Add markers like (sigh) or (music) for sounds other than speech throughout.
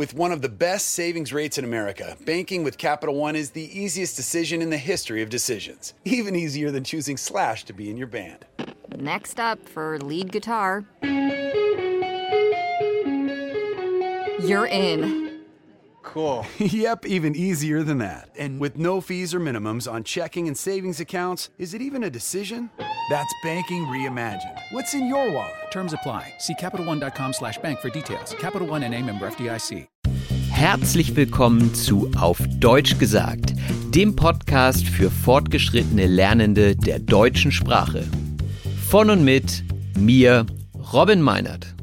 With one of the best savings rates in America, banking with Capital One is the easiest decision in the history of decisions. (laughs) Even easier than choosing Slash to be in your band. Next up for lead guitar. You're in. Cool. (laughs) yep, even easier than that. And with no fees or minimums on checking and savings accounts, is it even a decision? That's banking reimagined. What's in your wallet? Terms apply. See CapitalOne.com slash bank for details. Capital One and a member FDIC. Herzlich willkommen zu Auf Deutsch gesagt, dem Podcast für fortgeschrittene Lernende der deutschen Sprache. Von und mit mir, Robin Meinert.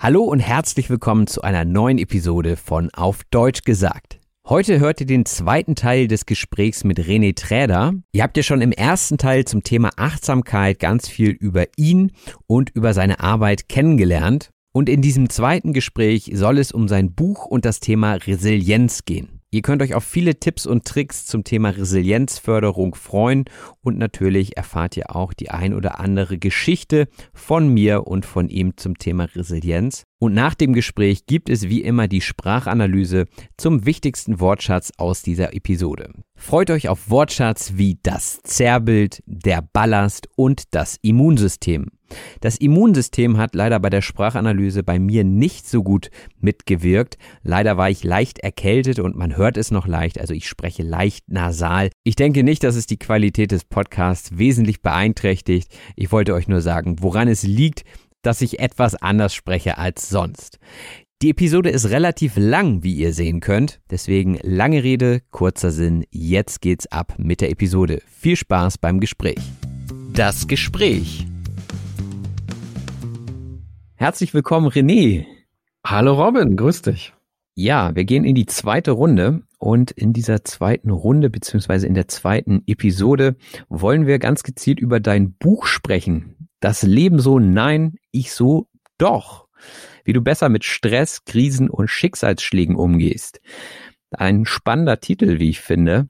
Hallo und herzlich willkommen zu einer neuen Episode von Auf Deutsch gesagt. Heute hört ihr den zweiten Teil des Gesprächs mit René Träder. Ihr habt ja schon im ersten Teil zum Thema Achtsamkeit ganz viel über ihn und über seine Arbeit kennengelernt. Und in diesem zweiten Gespräch soll es um sein Buch und das Thema Resilienz gehen. Ihr könnt euch auf viele Tipps und Tricks zum Thema Resilienzförderung freuen und natürlich erfahrt ihr auch die ein oder andere Geschichte von mir und von ihm zum Thema Resilienz. Und nach dem Gespräch gibt es wie immer die Sprachanalyse zum wichtigsten Wortschatz aus dieser Episode. Freut euch auf Wortschatz wie das Zerrbild, der Ballast und das Immunsystem. Das Immunsystem hat leider bei der Sprachanalyse bei mir nicht so gut mitgewirkt. Leider war ich leicht erkältet und man hört es noch leicht, also ich spreche leicht nasal. Ich denke nicht, dass es die Qualität des Podcasts wesentlich beeinträchtigt. Ich wollte euch nur sagen, woran es liegt, dass ich etwas anders spreche als sonst. Die Episode ist relativ lang, wie ihr sehen könnt. Deswegen lange Rede, kurzer Sinn. Jetzt geht's ab mit der Episode. Viel Spaß beim Gespräch. Das Gespräch. Herzlich willkommen, René. Hallo Robin, grüß dich. Ja, wir gehen in die zweite Runde und in dieser zweiten Runde beziehungsweise in der zweiten Episode wollen wir ganz gezielt über dein Buch sprechen. Das Leben so nein, ich so doch. Wie du besser mit Stress, Krisen und Schicksalsschlägen umgehst. Ein spannender Titel, wie ich finde.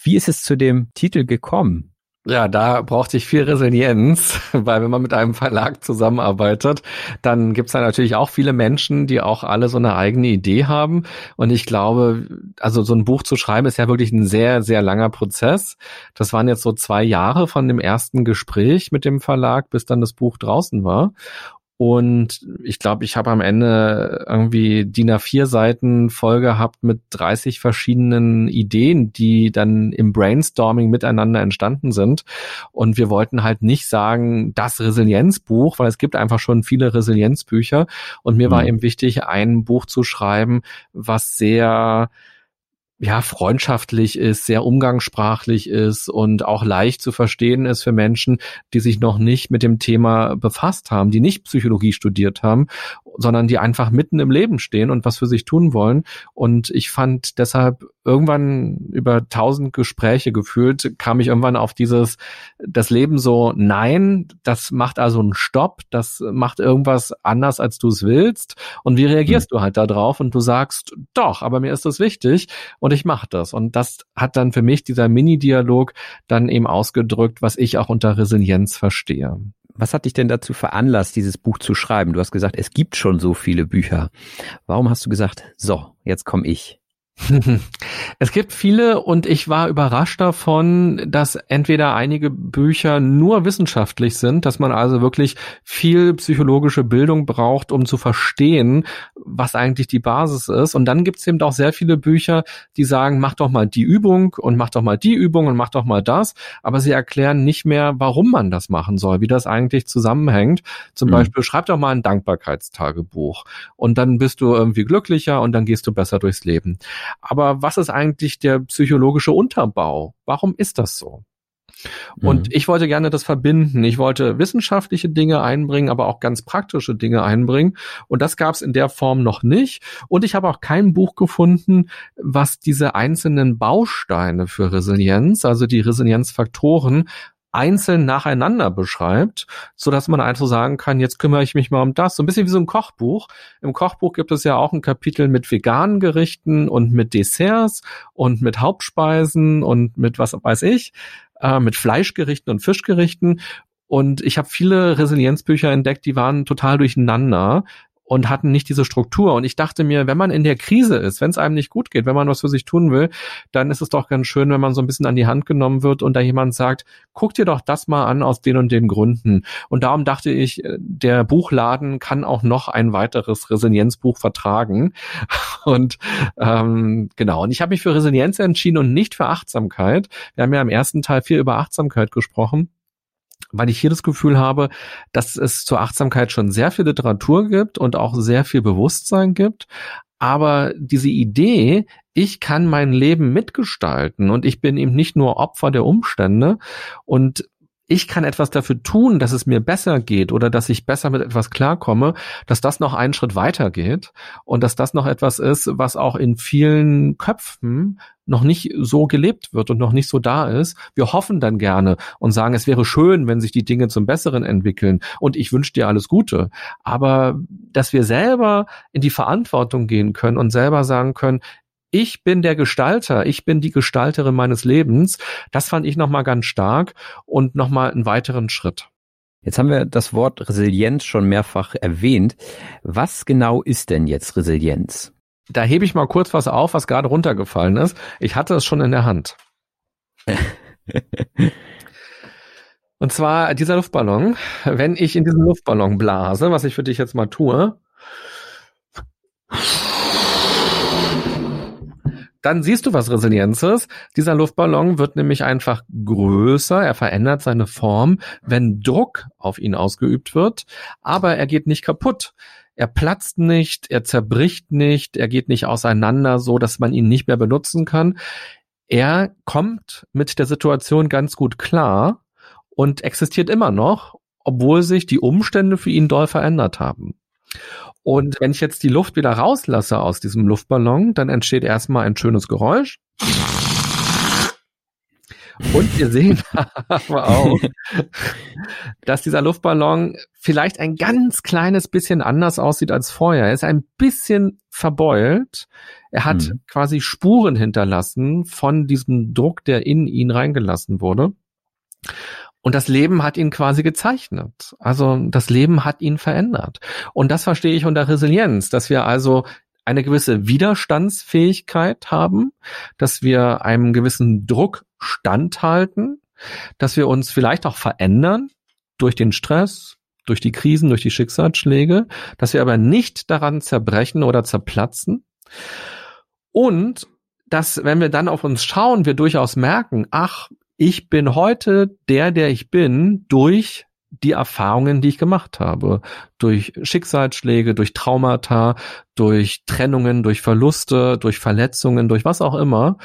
Wie ist es zu dem Titel gekommen? Ja, da braucht sich viel Resilienz, (laughs) weil wenn man mit einem Verlag zusammenarbeitet, dann gibt's da natürlich auch viele Menschen, die auch alle so eine eigene Idee haben. Und ich glaube, also so ein Buch zu schreiben, ist ja wirklich ein sehr, sehr langer Prozess. Das waren jetzt so zwei Jahre von dem ersten Gespräch mit dem Verlag, bis dann das Buch draußen war. Und ich glaube, ich habe am Ende irgendwie DIN A4 Seiten voll gehabt mit 30 verschiedenen Ideen, die dann im Brainstorming miteinander entstanden sind. Und wir wollten halt nicht sagen, das Resilienzbuch, weil es gibt einfach schon viele Resilienzbücher. Und mir mhm. war eben wichtig, ein Buch zu schreiben, was sehr ja, freundschaftlich ist, sehr umgangssprachlich ist und auch leicht zu verstehen ist für Menschen, die sich noch nicht mit dem Thema befasst haben, die nicht Psychologie studiert haben, sondern die einfach mitten im Leben stehen und was für sich tun wollen. Und ich fand deshalb irgendwann über tausend Gespräche gefühlt, kam ich irgendwann auf dieses, das Leben so, nein, das macht also einen Stopp, das macht irgendwas anders, als du es willst. Und wie reagierst mhm. du halt da drauf? Und du sagst, doch, aber mir ist das wichtig und ich mache das. Und das hat dann für mich dieser Mini-Dialog dann eben ausgedrückt, was ich auch unter Resilienz verstehe. Was hat dich denn dazu veranlasst, dieses Buch zu schreiben? Du hast gesagt, es gibt schon so viele Bücher. Warum hast du gesagt, so, jetzt komme ich? Es gibt viele und ich war überrascht davon, dass entweder einige Bücher nur wissenschaftlich sind, dass man also wirklich viel psychologische Bildung braucht, um zu verstehen, was eigentlich die Basis ist. Und dann gibt es eben auch sehr viele Bücher, die sagen, mach doch mal die Übung und mach doch mal die Übung und mach doch mal das. Aber sie erklären nicht mehr, warum man das machen soll, wie das eigentlich zusammenhängt. Zum mhm. Beispiel, schreib doch mal ein Dankbarkeitstagebuch und dann bist du irgendwie glücklicher und dann gehst du besser durchs Leben. Aber was ist eigentlich der psychologische Unterbau? Warum ist das so? Und mhm. ich wollte gerne das verbinden. Ich wollte wissenschaftliche Dinge einbringen, aber auch ganz praktische Dinge einbringen. Und das gab es in der Form noch nicht. Und ich habe auch kein Buch gefunden, was diese einzelnen Bausteine für Resilienz, also die Resilienzfaktoren, einzeln nacheinander beschreibt, so dass man einfach sagen kann, jetzt kümmere ich mich mal um das. So ein bisschen wie so ein Kochbuch. Im Kochbuch gibt es ja auch ein Kapitel mit veganen Gerichten und mit Desserts und mit Hauptspeisen und mit was weiß ich, äh, mit Fleischgerichten und Fischgerichten. Und ich habe viele Resilienzbücher entdeckt, die waren total durcheinander, und hatten nicht diese Struktur. Und ich dachte mir, wenn man in der Krise ist, wenn es einem nicht gut geht, wenn man was für sich tun will, dann ist es doch ganz schön, wenn man so ein bisschen an die Hand genommen wird und da jemand sagt, guck dir doch das mal an aus den und den Gründen. Und darum dachte ich, äh, der Buchladen kann auch noch ein weiteres Resilienzbuch vertragen. (laughs) Und ähm, genau, und ich habe mich für Resilienz entschieden und nicht für Achtsamkeit. Wir haben ja im ersten Teil viel über Achtsamkeit gesprochen weil ich hier das Gefühl habe, dass es zur Achtsamkeit schon sehr viel Literatur gibt und auch sehr viel Bewusstsein gibt. Aber diese Idee, ich kann mein Leben mitgestalten und ich bin eben nicht nur Opfer der Umstände und ich kann etwas dafür tun, dass es mir besser geht oder dass ich besser mit etwas klarkomme, dass das noch einen Schritt weiter geht und dass das noch etwas ist, was auch in vielen Köpfen noch nicht so gelebt wird und noch nicht so da ist. Wir hoffen dann gerne und sagen, es wäre schön, wenn sich die Dinge zum Besseren entwickeln und ich wünsche dir alles Gute. Aber dass wir selber in die Verantwortung gehen können und selber sagen können, ich bin der Gestalter, ich bin die Gestalterin meines Lebens. Das fand ich nochmal ganz stark und nochmal einen weiteren Schritt. Jetzt haben wir das Wort Resilienz schon mehrfach erwähnt. Was genau ist denn jetzt Resilienz? Da hebe ich mal kurz was auf, was gerade runtergefallen ist. Ich hatte es schon in der Hand. (laughs) Und zwar dieser Luftballon. Wenn ich in diesen Luftballon blase, was ich für dich jetzt mal tue, dann siehst du, was Resilienz ist. Dieser Luftballon wird nämlich einfach größer, er verändert seine Form, wenn Druck auf ihn ausgeübt wird, aber er geht nicht kaputt. Er platzt nicht, er zerbricht nicht, er geht nicht auseinander, so dass man ihn nicht mehr benutzen kann. Er kommt mit der Situation ganz gut klar und existiert immer noch, obwohl sich die Umstände für ihn doll verändert haben. Und wenn ich jetzt die Luft wieder rauslasse aus diesem Luftballon, dann entsteht erstmal ein schönes Geräusch. Und wir sehen (laughs) aber auch, dass dieser Luftballon vielleicht ein ganz kleines bisschen anders aussieht als vorher. Er ist ein bisschen verbeult. Er hat mhm. quasi Spuren hinterlassen von diesem Druck, der in ihn reingelassen wurde. Und das Leben hat ihn quasi gezeichnet. Also das Leben hat ihn verändert. Und das verstehe ich unter Resilienz, dass wir also eine gewisse Widerstandsfähigkeit haben, dass wir einem gewissen Druck standhalten, dass wir uns vielleicht auch verändern durch den Stress, durch die Krisen, durch die Schicksalsschläge, dass wir aber nicht daran zerbrechen oder zerplatzen. Und dass, wenn wir dann auf uns schauen, wir durchaus merken, ach, ich bin heute der, der ich bin, durch die Erfahrungen, die ich gemacht habe. Durch Schicksalsschläge, durch Traumata, durch Trennungen, durch Verluste, durch Verletzungen, durch was auch immer,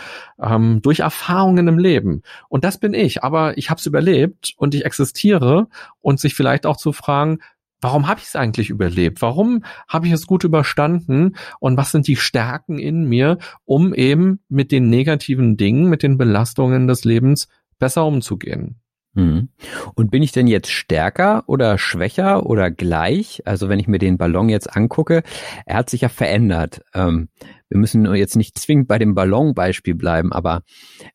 ähm, durch Erfahrungen im Leben. Und das bin ich. Aber ich habe es überlebt und ich existiere und sich vielleicht auch zu fragen, warum habe ich es eigentlich überlebt? Warum habe ich es gut überstanden? Und was sind die Stärken in mir, um eben mit den negativen Dingen, mit den Belastungen des Lebens besser umzugehen? Mhm. Und bin ich denn jetzt stärker oder schwächer oder gleich? Also wenn ich mir den Ballon jetzt angucke, er hat sich ja verändert. Ähm, wir müssen jetzt nicht zwingend bei dem Ballonbeispiel bleiben, aber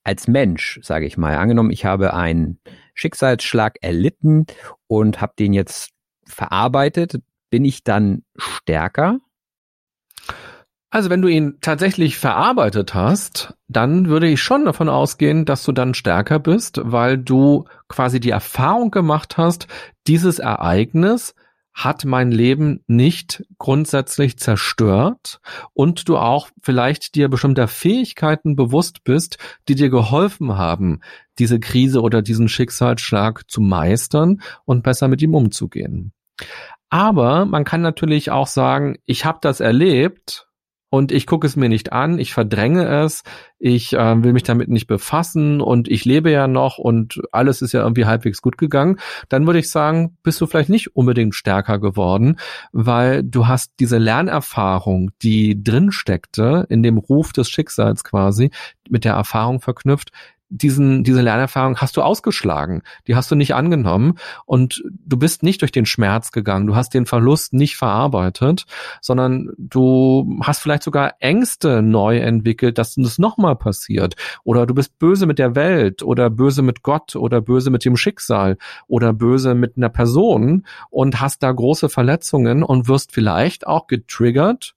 als Mensch, sage ich mal, angenommen, ich habe einen Schicksalsschlag erlitten und habe den jetzt verarbeitet, bin ich dann stärker? Also wenn du ihn tatsächlich verarbeitet hast, dann würde ich schon davon ausgehen, dass du dann stärker bist, weil du quasi die Erfahrung gemacht hast, dieses Ereignis hat mein Leben nicht grundsätzlich zerstört und du auch vielleicht dir bestimmter Fähigkeiten bewusst bist, die dir geholfen haben, diese Krise oder diesen Schicksalsschlag zu meistern und besser mit ihm umzugehen. Aber man kann natürlich auch sagen, ich habe das erlebt und ich gucke es mir nicht an, ich verdränge es, ich äh, will mich damit nicht befassen und ich lebe ja noch und alles ist ja irgendwie halbwegs gut gegangen, dann würde ich sagen, bist du vielleicht nicht unbedingt stärker geworden, weil du hast diese Lernerfahrung, die drin steckte, in dem Ruf des Schicksals quasi, mit der Erfahrung verknüpft, diesen, diese Lernerfahrung hast du ausgeschlagen, die hast du nicht angenommen. Und du bist nicht durch den Schmerz gegangen, du hast den Verlust nicht verarbeitet, sondern du hast vielleicht sogar Ängste neu entwickelt, dass das nochmal passiert. Oder du bist böse mit der Welt oder böse mit Gott oder böse mit dem Schicksal oder böse mit einer Person und hast da große Verletzungen und wirst vielleicht auch getriggert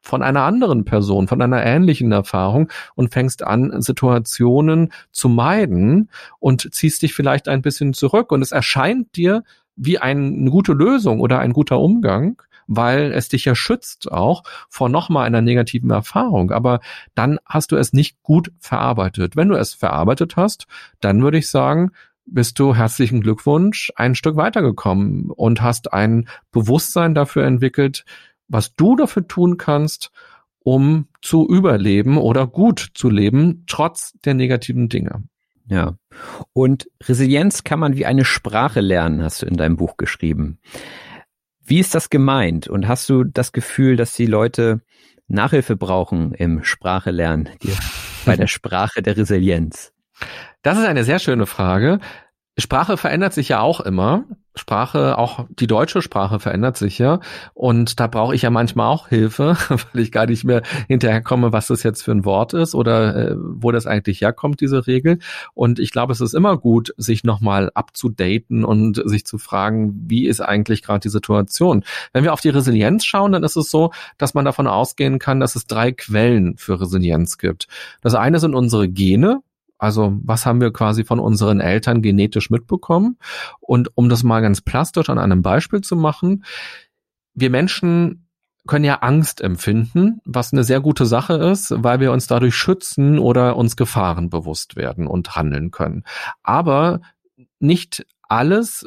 von einer anderen Person, von einer ähnlichen Erfahrung und fängst an, Situationen zu meiden und ziehst dich vielleicht ein bisschen zurück und es erscheint dir wie eine gute Lösung oder ein guter Umgang, weil es dich ja schützt auch vor nochmal einer negativen Erfahrung. Aber dann hast du es nicht gut verarbeitet. Wenn du es verarbeitet hast, dann würde ich sagen, bist du herzlichen Glückwunsch ein Stück weitergekommen und hast ein Bewusstsein dafür entwickelt, was du dafür tun kannst, um zu überleben oder gut zu leben, trotz der negativen Dinge. Ja. Und Resilienz kann man wie eine Sprache lernen, hast du in deinem Buch geschrieben. Wie ist das gemeint? Und hast du das Gefühl, dass die Leute Nachhilfe brauchen im Sprache lernen, bei der (laughs) Sprache der Resilienz? Das ist eine sehr schöne Frage. Sprache verändert sich ja auch immer. Sprache, auch die deutsche Sprache verändert sich ja. Und da brauche ich ja manchmal auch Hilfe, (laughs) weil ich gar nicht mehr hinterherkomme, was das jetzt für ein Wort ist oder äh, wo das eigentlich herkommt, diese Regel. Und ich glaube, es ist immer gut, sich nochmal abzudaten und sich zu fragen, wie ist eigentlich gerade die Situation. Wenn wir auf die Resilienz schauen, dann ist es so, dass man davon ausgehen kann, dass es drei Quellen für Resilienz gibt. Das eine sind unsere Gene, also was haben wir quasi von unseren Eltern genetisch mitbekommen? Und um das mal ganz plastisch an einem Beispiel zu machen, wir Menschen können ja Angst empfinden, was eine sehr gute Sache ist, weil wir uns dadurch schützen oder uns Gefahren bewusst werden und handeln können. Aber nicht alles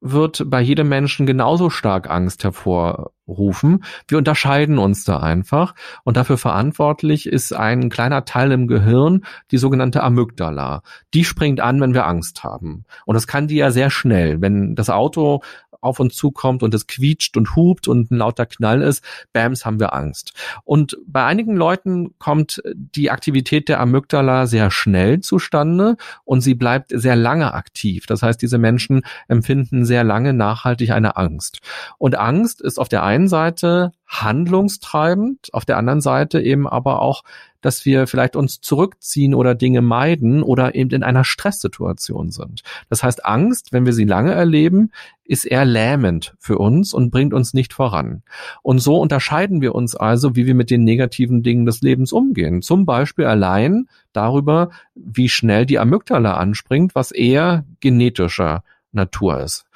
wird bei jedem Menschen genauso stark Angst hervorrufen. Wir unterscheiden uns da einfach und dafür verantwortlich ist ein kleiner Teil im Gehirn, die sogenannte Amygdala. Die springt an, wenn wir Angst haben. Und das kann die ja sehr schnell. Wenn das Auto auf uns zukommt und es quietscht und hupt und ein lauter Knall ist, bams, haben wir Angst. Und bei einigen Leuten kommt die Aktivität der Amygdala sehr schnell zustande und sie bleibt sehr lange aktiv. Das heißt, diese Menschen empfinden sehr lange nachhaltig eine Angst. Und Angst ist auf der einen Seite handlungstreibend, auf der anderen Seite eben aber auch dass wir vielleicht uns zurückziehen oder Dinge meiden oder eben in einer Stresssituation sind. Das heißt, Angst, wenn wir sie lange erleben, ist eher lähmend für uns und bringt uns nicht voran. Und so unterscheiden wir uns also, wie wir mit den negativen Dingen des Lebens umgehen. Zum Beispiel allein darüber, wie schnell die Amygdala anspringt, was eher genetischer Natur ist.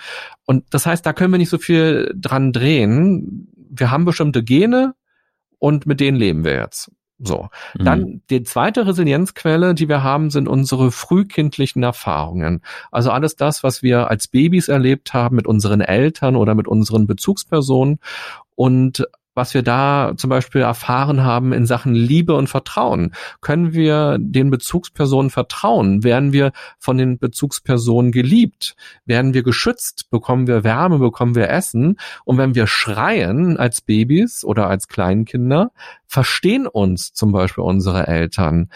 Und das heißt, da können wir nicht so viel dran drehen. Wir haben bestimmte Gene und mit denen leben wir jetzt. So. Mhm. Dann die zweite Resilienzquelle, die wir haben, sind unsere frühkindlichen Erfahrungen. Also alles das, was wir als Babys erlebt haben mit unseren Eltern oder mit unseren Bezugspersonen und was wir da zum Beispiel erfahren haben in Sachen Liebe und Vertrauen. Können wir den Bezugspersonen vertrauen? Werden wir von den Bezugspersonen geliebt? Werden wir geschützt? Bekommen wir Wärme? Bekommen wir Essen? Und wenn wir schreien als Babys oder als Kleinkinder, verstehen uns zum Beispiel unsere Eltern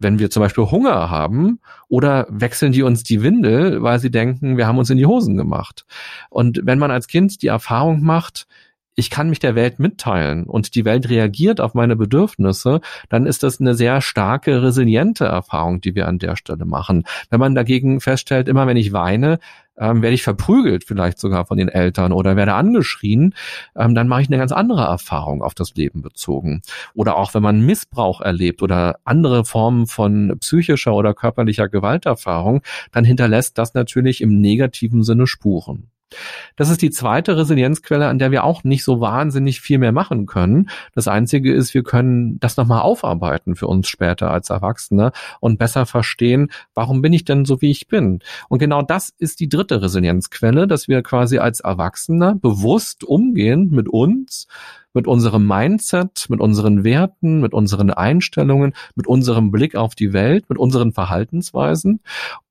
wenn wir zum Beispiel Hunger haben oder wechseln die uns die Windel, weil sie denken, wir haben uns in die Hosen gemacht. Und wenn man als Kind die Erfahrung macht, ich kann mich der Welt mitteilen und die Welt reagiert auf meine Bedürfnisse, dann ist das eine sehr starke, resiliente Erfahrung, die wir an der Stelle machen. Wenn man dagegen feststellt, immer wenn ich weine, ähm, werde ich verprügelt, vielleicht sogar von den Eltern oder werde angeschrien, ähm, dann mache ich eine ganz andere Erfahrung auf das Leben bezogen. Oder auch wenn man Missbrauch erlebt oder andere Formen von psychischer oder körperlicher Gewalterfahrung, dann hinterlässt das natürlich im negativen Sinne Spuren. Das ist die zweite Resilienzquelle, an der wir auch nicht so wahnsinnig viel mehr machen können. Das Einzige ist, wir können das nochmal aufarbeiten für uns später als Erwachsene und besser verstehen, warum bin ich denn so, wie ich bin. Und genau das ist die dritte Resilienzquelle, dass wir quasi als Erwachsene bewusst umgehen mit uns, mit unserem Mindset, mit unseren Werten, mit unseren Einstellungen, mit unserem Blick auf die Welt, mit unseren Verhaltensweisen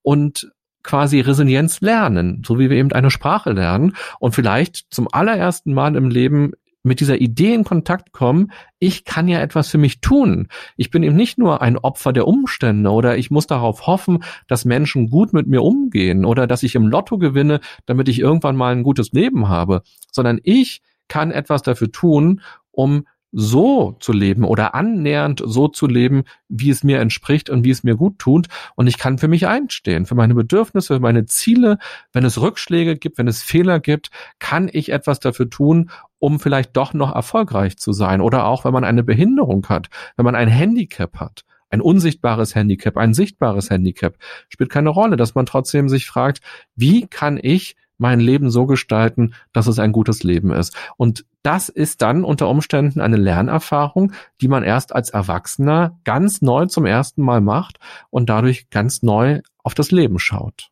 und quasi Resilienz lernen, so wie wir eben eine Sprache lernen und vielleicht zum allerersten Mal im Leben mit dieser Idee in Kontakt kommen, ich kann ja etwas für mich tun. Ich bin eben nicht nur ein Opfer der Umstände oder ich muss darauf hoffen, dass Menschen gut mit mir umgehen oder dass ich im Lotto gewinne, damit ich irgendwann mal ein gutes Leben habe, sondern ich kann etwas dafür tun, um so zu leben oder annähernd so zu leben, wie es mir entspricht und wie es mir gut tut. Und ich kann für mich einstehen, für meine Bedürfnisse, für meine Ziele. Wenn es Rückschläge gibt, wenn es Fehler gibt, kann ich etwas dafür tun, um vielleicht doch noch erfolgreich zu sein. Oder auch, wenn man eine Behinderung hat, wenn man ein Handicap hat. Ein unsichtbares Handicap, ein sichtbares Handicap spielt keine Rolle, dass man trotzdem sich fragt, wie kann ich mein Leben so gestalten, dass es ein gutes Leben ist. Und das ist dann unter Umständen eine Lernerfahrung, die man erst als Erwachsener ganz neu zum ersten Mal macht und dadurch ganz neu auf das Leben schaut.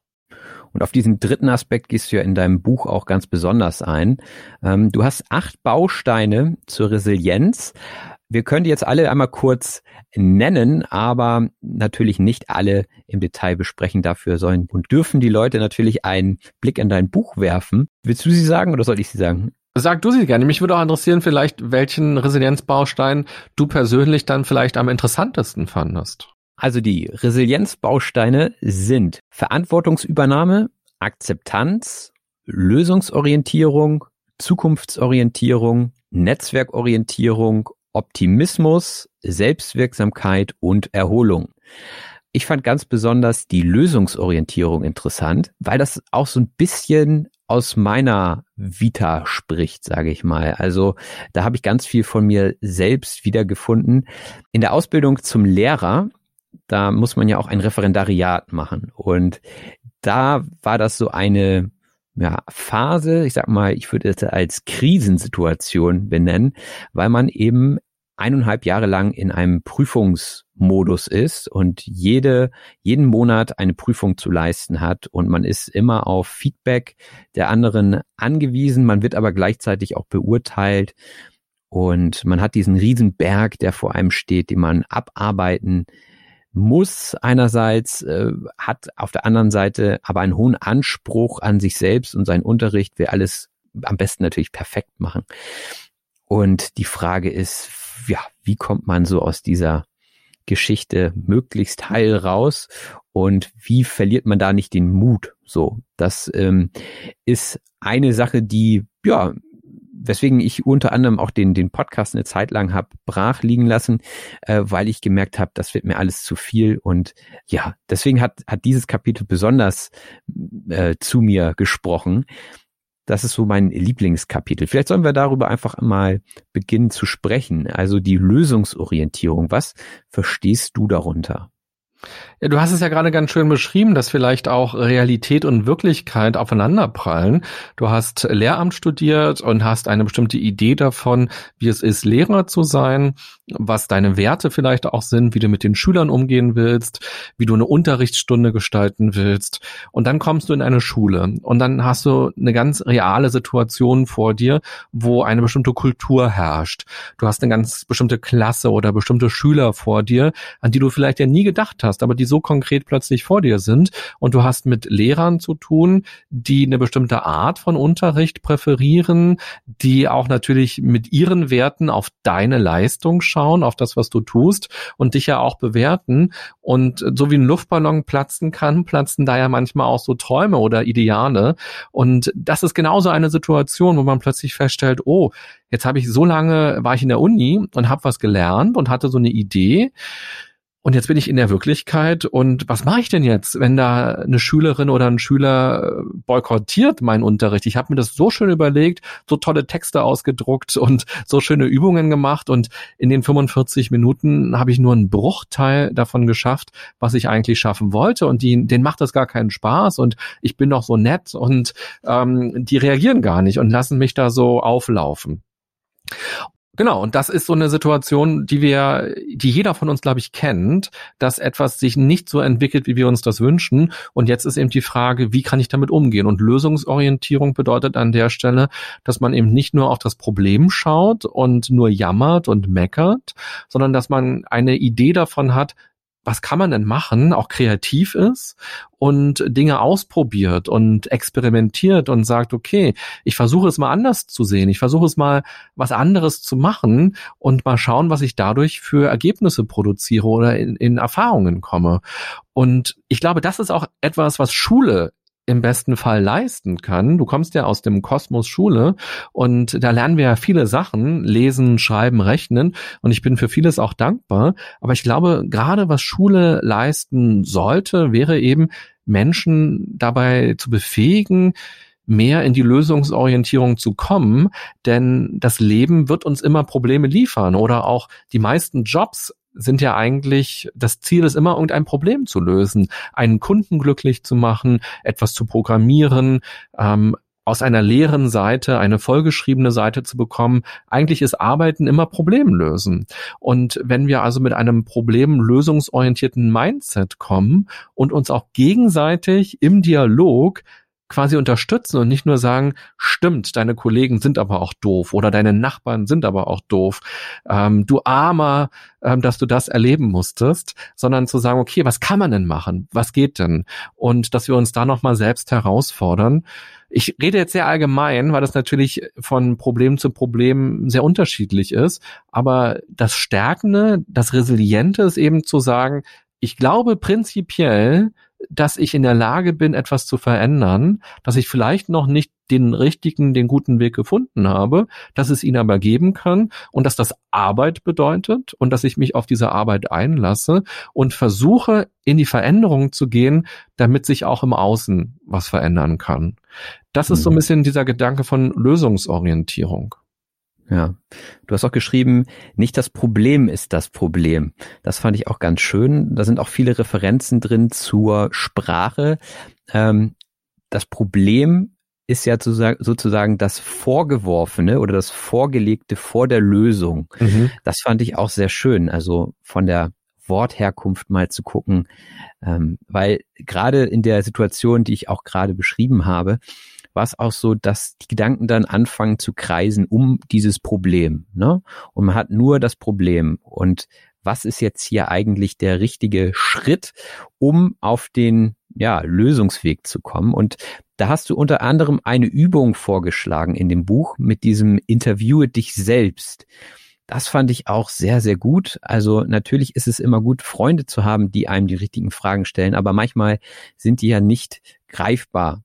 Und auf diesen dritten Aspekt gehst du ja in deinem Buch auch ganz besonders ein. Ähm, du hast acht Bausteine zur Resilienz. Wir können die jetzt alle einmal kurz nennen, aber natürlich nicht alle im Detail besprechen. Dafür sollen und dürfen die Leute natürlich einen Blick in dein Buch werfen. Willst du sie sagen oder soll ich sie sagen? Sag du sie gerne. Mich würde auch interessieren, vielleicht, welchen Resilienzbaustein du persönlich dann vielleicht am interessantesten fandest. Also die Resilienzbausteine sind Verantwortungsübernahme, Akzeptanz, Lösungsorientierung, Zukunftsorientierung, Netzwerkorientierung Optimismus, Selbstwirksamkeit und Erholung. Ich fand ganz besonders die Lösungsorientierung interessant, weil das auch so ein bisschen aus meiner Vita spricht, sage ich mal. Also da habe ich ganz viel von mir selbst wiedergefunden. In der Ausbildung zum Lehrer, da muss man ja auch ein Referendariat machen. Und da war das so eine ja, Phase, ich sag mal, ich würde es als Krisensituation benennen, weil man eben eineinhalb Jahre lang in einem Prüfungsmodus ist und jede, jeden Monat eine Prüfung zu leisten hat. Und man ist immer auf Feedback der anderen angewiesen, man wird aber gleichzeitig auch beurteilt. Und man hat diesen Riesenberg, der vor einem steht, den man abarbeiten muss einerseits, äh, hat auf der anderen Seite aber einen hohen Anspruch an sich selbst und seinen Unterricht. Will alles am besten natürlich perfekt machen. Und die Frage ist, ja, wie kommt man so aus dieser Geschichte möglichst heil raus? Und wie verliert man da nicht den Mut? So, das ähm, ist eine Sache, die ja weswegen ich unter anderem auch den den Podcast eine Zeit lang habe brach liegen lassen, äh, weil ich gemerkt habe, das wird mir alles zu viel. Und ja, deswegen hat hat dieses Kapitel besonders äh, zu mir gesprochen, das ist so mein Lieblingskapitel. Vielleicht sollen wir darüber einfach mal beginnen zu sprechen. Also die Lösungsorientierung. Was verstehst du darunter? Ja, du hast es ja gerade ganz schön beschrieben, dass vielleicht auch Realität und Wirklichkeit aufeinanderprallen. Du hast Lehramt studiert und hast eine bestimmte Idee davon, wie es ist, Lehrer zu sein, was deine Werte vielleicht auch sind, wie du mit den Schülern umgehen willst, wie du eine Unterrichtsstunde gestalten willst. Und dann kommst du in eine Schule und dann hast du eine ganz reale Situation vor dir, wo eine bestimmte Kultur herrscht. Du hast eine ganz bestimmte Klasse oder bestimmte Schüler vor dir, an die du vielleicht ja nie gedacht hast, aber die so konkret plötzlich vor dir sind und du hast mit Lehrern zu tun, die eine bestimmte Art von Unterricht präferieren, die auch natürlich mit ihren Werten auf deine Leistung schauen, auf das, was du tust und dich ja auch bewerten. Und so wie ein Luftballon platzen kann, platzen da ja manchmal auch so Träume oder Ideale. Und das ist genauso eine Situation, wo man plötzlich feststellt, oh, jetzt habe ich so lange, war ich in der Uni und habe was gelernt und hatte so eine Idee und jetzt bin ich in der Wirklichkeit und was mache ich denn jetzt, wenn da eine Schülerin oder ein Schüler äh, boykottiert meinen Unterricht? Ich habe mir das so schön überlegt, so tolle Texte ausgedruckt und so schöne Übungen gemacht und in den 45 Minuten habe ich nur einen Bruchteil davon geschafft, was ich eigentlich schaffen wollte und die, denen macht das gar keinen Spaß und ich bin doch so nett und ähm, die reagieren gar nicht und lassen mich da so auflaufen. Genau, und das ist so eine Situation, die wir, die jeder von uns, glaube ich, kennt, dass etwas sich nicht so entwickelt, wie wir uns das wünschen. Und jetzt ist eben die Frage, wie kann ich damit umgehen? Und Lösungsorientierung bedeutet an der Stelle, dass man eben nicht nur auf das Problem schaut und nur jammert und meckert, sondern dass man eine Idee davon hat, was kann man denn machen, auch kreativ ist und Dinge ausprobiert und experimentiert und sagt, okay, ich versuche es mal anders zu sehen, ich versuche es mal was anderes zu machen und mal schauen, was ich dadurch für Ergebnisse produziere oder in, in Erfahrungen komme. Und ich glaube, das ist auch etwas, was Schule im besten Fall leisten kann. Du kommst ja aus dem Kosmos Schule und da lernen wir ja viele Sachen, lesen, schreiben, rechnen und ich bin für vieles auch dankbar. Aber ich glaube, gerade was Schule leisten sollte, wäre eben Menschen dabei zu befähigen, mehr in die Lösungsorientierung zu kommen, denn das Leben wird uns immer Probleme liefern oder auch die meisten Jobs sind ja eigentlich, das Ziel ist immer, irgendein Problem zu lösen, einen Kunden glücklich zu machen, etwas zu programmieren, ähm, aus einer leeren Seite eine vollgeschriebene Seite zu bekommen. Eigentlich ist Arbeiten immer Problemlösen. Und wenn wir also mit einem problemlösungsorientierten Mindset kommen und uns auch gegenseitig im Dialog quasi unterstützen und nicht nur sagen, stimmt, deine Kollegen sind aber auch doof oder deine Nachbarn sind aber auch doof, ähm, du Armer, ähm, dass du das erleben musstest, sondern zu sagen, okay, was kann man denn machen? Was geht denn? Und dass wir uns da nochmal selbst herausfordern. Ich rede jetzt sehr allgemein, weil das natürlich von Problem zu Problem sehr unterschiedlich ist. Aber das Stärkende, das Resiliente ist eben zu sagen, ich glaube prinzipiell, dass ich in der Lage bin, etwas zu verändern, dass ich vielleicht noch nicht den richtigen, den guten Weg gefunden habe, dass es ihn aber geben kann und dass das Arbeit bedeutet und dass ich mich auf diese Arbeit einlasse und versuche, in die Veränderung zu gehen, damit sich auch im Außen was verändern kann. Das ist so ein mhm. bisschen dieser Gedanke von Lösungsorientierung. Ja. Du hast auch geschrieben, nicht das Problem ist das Problem. Das fand ich auch ganz schön. Da sind auch viele Referenzen drin zur Sprache. Ähm, das Problem ist ja sozusagen das Vorgeworfene oder das Vorgelegte vor der Lösung. Mhm. Das fand ich auch sehr schön. Also von der Wortherkunft mal zu gucken, ähm, weil gerade in der Situation, die ich auch gerade beschrieben habe, war es auch so, dass die Gedanken dann anfangen zu kreisen um dieses Problem. Ne? Und man hat nur das Problem. Und was ist jetzt hier eigentlich der richtige Schritt, um auf den ja, Lösungsweg zu kommen? Und da hast du unter anderem eine Übung vorgeschlagen in dem Buch mit diesem Interviewe dich selbst. Das fand ich auch sehr, sehr gut. Also natürlich ist es immer gut, Freunde zu haben, die einem die richtigen Fragen stellen, aber manchmal sind die ja nicht greifbar.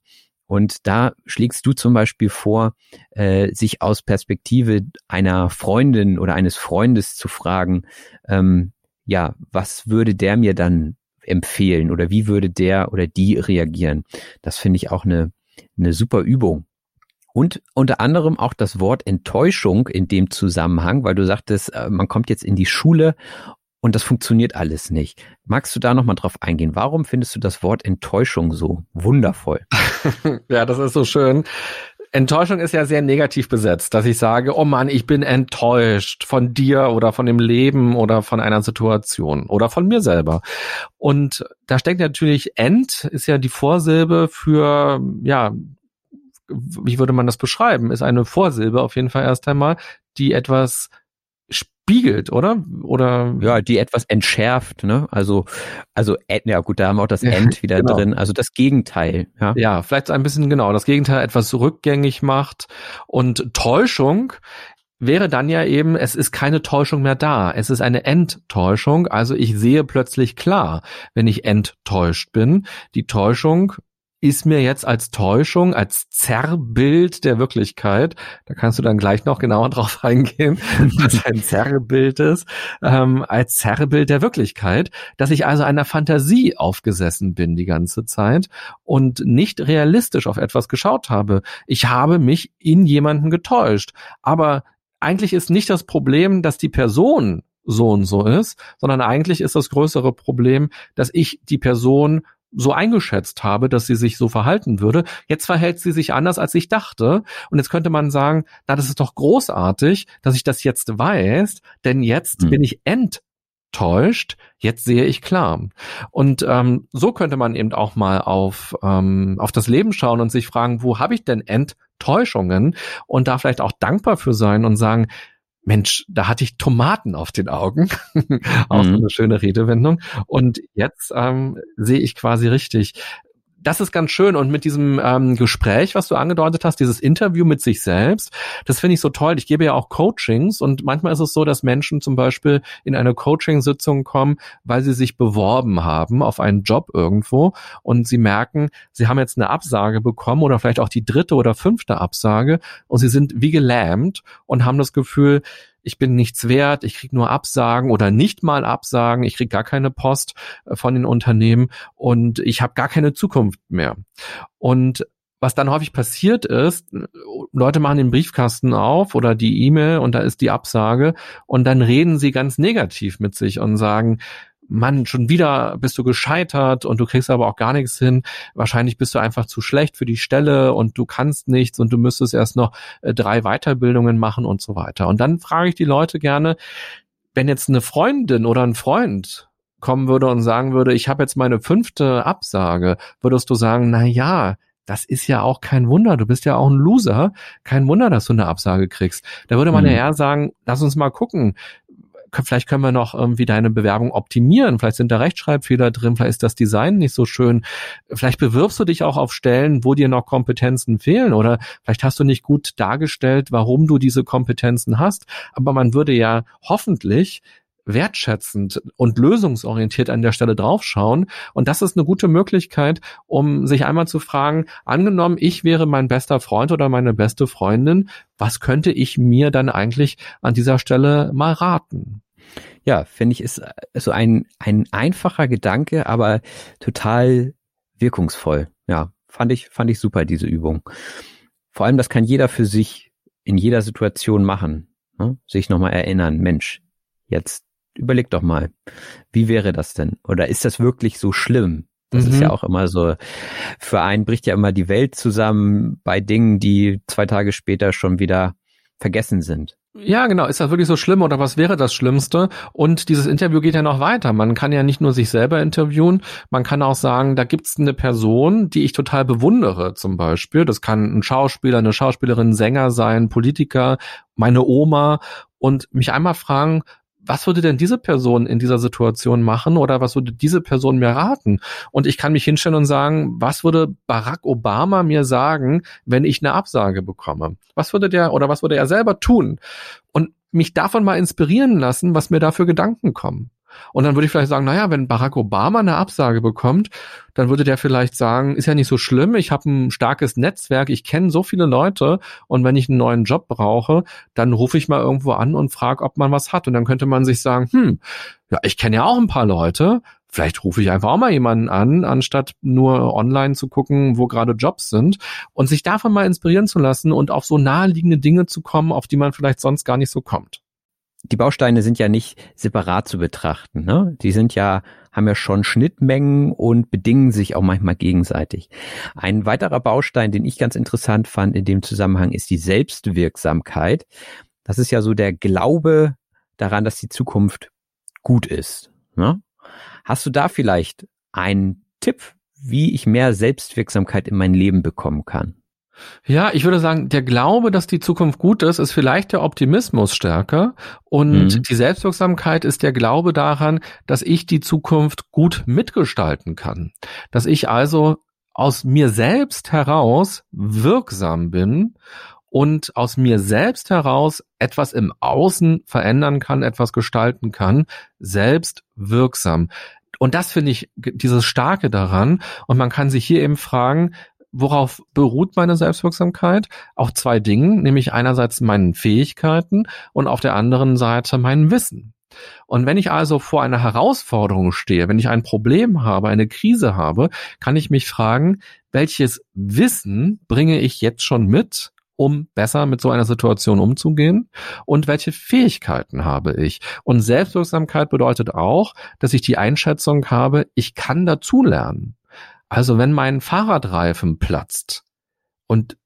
Und da schlägst du zum Beispiel vor, äh, sich aus Perspektive einer Freundin oder eines Freundes zu fragen, ähm, ja, was würde der mir dann empfehlen oder wie würde der oder die reagieren? Das finde ich auch eine, eine super Übung. Und unter anderem auch das Wort Enttäuschung in dem Zusammenhang, weil du sagtest, äh, man kommt jetzt in die Schule und das funktioniert alles nicht. Magst du da nochmal drauf eingehen? Warum findest du das Wort Enttäuschung so wundervoll? (laughs) ja, das ist so schön. Enttäuschung ist ja sehr negativ besetzt, dass ich sage, oh Mann, ich bin enttäuscht von dir oder von dem Leben oder von einer Situation oder von mir selber. Und da steckt natürlich ent, ist ja die Vorsilbe für, ja, wie würde man das beschreiben? Ist eine Vorsilbe auf jeden Fall erst einmal, die etwas spiegelt, oder? Oder ja, die etwas entschärft, ne? Also also ja gut, da haben wir auch das End wieder genau. drin, also das Gegenteil, ja. Ja, vielleicht ein bisschen genau, das Gegenteil etwas rückgängig macht und Täuschung wäre dann ja eben, es ist keine Täuschung mehr da. Es ist eine Enttäuschung. Also ich sehe plötzlich klar, wenn ich enttäuscht bin. Die Täuschung ist mir jetzt als Täuschung, als Zerrbild der Wirklichkeit, da kannst du dann gleich noch genauer (laughs) drauf eingehen, was ein Zerrbild ist, ähm, als Zerrbild der Wirklichkeit, dass ich also einer Fantasie aufgesessen bin die ganze Zeit und nicht realistisch auf etwas geschaut habe. Ich habe mich in jemanden getäuscht. Aber eigentlich ist nicht das Problem, dass die Person so und so ist, sondern eigentlich ist das größere Problem, dass ich die Person so eingeschätzt habe, dass sie sich so verhalten würde. Jetzt verhält sie sich anders, als ich dachte. Und jetzt könnte man sagen, na, das ist doch großartig, dass ich das jetzt weiß, denn jetzt mhm. bin ich enttäuscht, jetzt sehe ich klar. Und ähm, so könnte man eben auch mal auf, ähm, auf das Leben schauen und sich fragen, wo habe ich denn Enttäuschungen? Und da vielleicht auch dankbar für sein und sagen, Mensch, da hatte ich Tomaten auf den Augen. (laughs) Auch mhm. eine schöne Redewendung. Und jetzt ähm, sehe ich quasi richtig das ist ganz schön. Und mit diesem ähm, Gespräch, was du angedeutet hast, dieses Interview mit sich selbst, das finde ich so toll. Ich gebe ja auch Coachings und manchmal ist es so, dass Menschen zum Beispiel in eine Coaching-Sitzung kommen, weil sie sich beworben haben auf einen Job irgendwo und sie merken, sie haben jetzt eine Absage bekommen oder vielleicht auch die dritte oder fünfte Absage und sie sind wie gelähmt und haben das Gefühl, ich bin nichts wert, ich krieg nur Absagen oder nicht mal Absagen, ich krieg gar keine Post äh, von den Unternehmen und ich habe gar keine Zukunft mehr. Und was dann häufig passiert ist, Leute machen den Briefkasten auf oder die E-Mail und da ist die Absage und dann reden sie ganz negativ mit sich und sagen, Mann, schon wieder bist du gescheitert und du kriegst aber auch gar nichts hin. Wahrscheinlich bist du einfach zu schlecht für die Stelle und du kannst nichts und du müsstest erst noch äh, drei Weiterbildungen machen und so weiter. Und dann frage ich die Leute gerne, wenn jetzt eine Freundin oder ein Freund kommen würde und sagen würde, ich habe jetzt meine fünfte Absage, würdest du sagen, na ja, das ist ja auch kein Wunder. Du bist ja auch ein Loser. Kein Wunder, dass du eine Absage kriegst. Da würde man mhm. ja eher sagen, lass uns mal gucken vielleicht können wir noch irgendwie deine Bewerbung optimieren. Vielleicht sind da Rechtschreibfehler drin, vielleicht ist das Design nicht so schön. Vielleicht bewirbst du dich auch auf Stellen, wo dir noch Kompetenzen fehlen oder vielleicht hast du nicht gut dargestellt, warum du diese Kompetenzen hast. Aber man würde ja hoffentlich wertschätzend und lösungsorientiert an der Stelle draufschauen. Und das ist eine gute Möglichkeit, um sich einmal zu fragen, angenommen, ich wäre mein bester Freund oder meine beste Freundin, was könnte ich mir dann eigentlich an dieser Stelle mal raten? Ja, finde ich, ist so ein, ein einfacher Gedanke, aber total wirkungsvoll. Ja, fand ich, fand ich super, diese Übung. Vor allem, das kann jeder für sich in jeder Situation machen. Ne? Sich nochmal erinnern, Mensch, jetzt überleg doch mal, wie wäre das denn? Oder ist das wirklich so schlimm? Das mhm. ist ja auch immer so, für einen bricht ja immer die Welt zusammen bei Dingen, die zwei Tage später schon wieder vergessen sind. Ja, genau. Ist das wirklich so schlimm oder was wäre das Schlimmste? Und dieses Interview geht ja noch weiter. Man kann ja nicht nur sich selber interviewen, man kann auch sagen, da gibt's eine Person, die ich total bewundere, zum Beispiel. Das kann ein Schauspieler, eine Schauspielerin, Sänger sein, Politiker, meine Oma und mich einmal fragen, was würde denn diese Person in dieser Situation machen oder was würde diese Person mir raten? Und ich kann mich hinstellen und sagen, was würde Barack Obama mir sagen, wenn ich eine Absage bekomme? Was würde der oder was würde er selber tun? Und mich davon mal inspirieren lassen, was mir da für Gedanken kommen. Und dann würde ich vielleicht sagen, naja, wenn Barack Obama eine Absage bekommt, dann würde der vielleicht sagen, ist ja nicht so schlimm, ich habe ein starkes Netzwerk, ich kenne so viele Leute und wenn ich einen neuen Job brauche, dann rufe ich mal irgendwo an und frage, ob man was hat. Und dann könnte man sich sagen, hm, ja, ich kenne ja auch ein paar Leute, vielleicht rufe ich einfach auch mal jemanden an, anstatt nur online zu gucken, wo gerade Jobs sind und sich davon mal inspirieren zu lassen und auf so naheliegende Dinge zu kommen, auf die man vielleicht sonst gar nicht so kommt. Die Bausteine sind ja nicht separat zu betrachten. Ne? Die sind ja, haben ja schon Schnittmengen und bedingen sich auch manchmal gegenseitig. Ein weiterer Baustein, den ich ganz interessant fand in dem Zusammenhang, ist die Selbstwirksamkeit. Das ist ja so der Glaube daran, dass die Zukunft gut ist. Ne? Hast du da vielleicht einen Tipp, wie ich mehr Selbstwirksamkeit in mein Leben bekommen kann? Ja, ich würde sagen, der Glaube, dass die Zukunft gut ist, ist vielleicht der Optimismus stärker und mhm. die Selbstwirksamkeit ist der Glaube daran, dass ich die Zukunft gut mitgestalten kann. Dass ich also aus mir selbst heraus wirksam bin und aus mir selbst heraus etwas im Außen verändern kann, etwas gestalten kann, selbst wirksam. Und das finde ich dieses Starke daran. Und man kann sich hier eben fragen, worauf beruht meine Selbstwirksamkeit? Auf zwei Dingen, nämlich einerseits meinen Fähigkeiten und auf der anderen Seite mein Wissen. Und wenn ich also vor einer Herausforderung stehe, wenn ich ein Problem habe, eine Krise habe, kann ich mich fragen, welches Wissen bringe ich jetzt schon mit, um besser mit so einer Situation umzugehen? Und welche Fähigkeiten habe ich? Und Selbstwirksamkeit bedeutet auch, dass ich die Einschätzung habe, ich kann dazulernen. Also wenn mein Fahrradreifen platzt und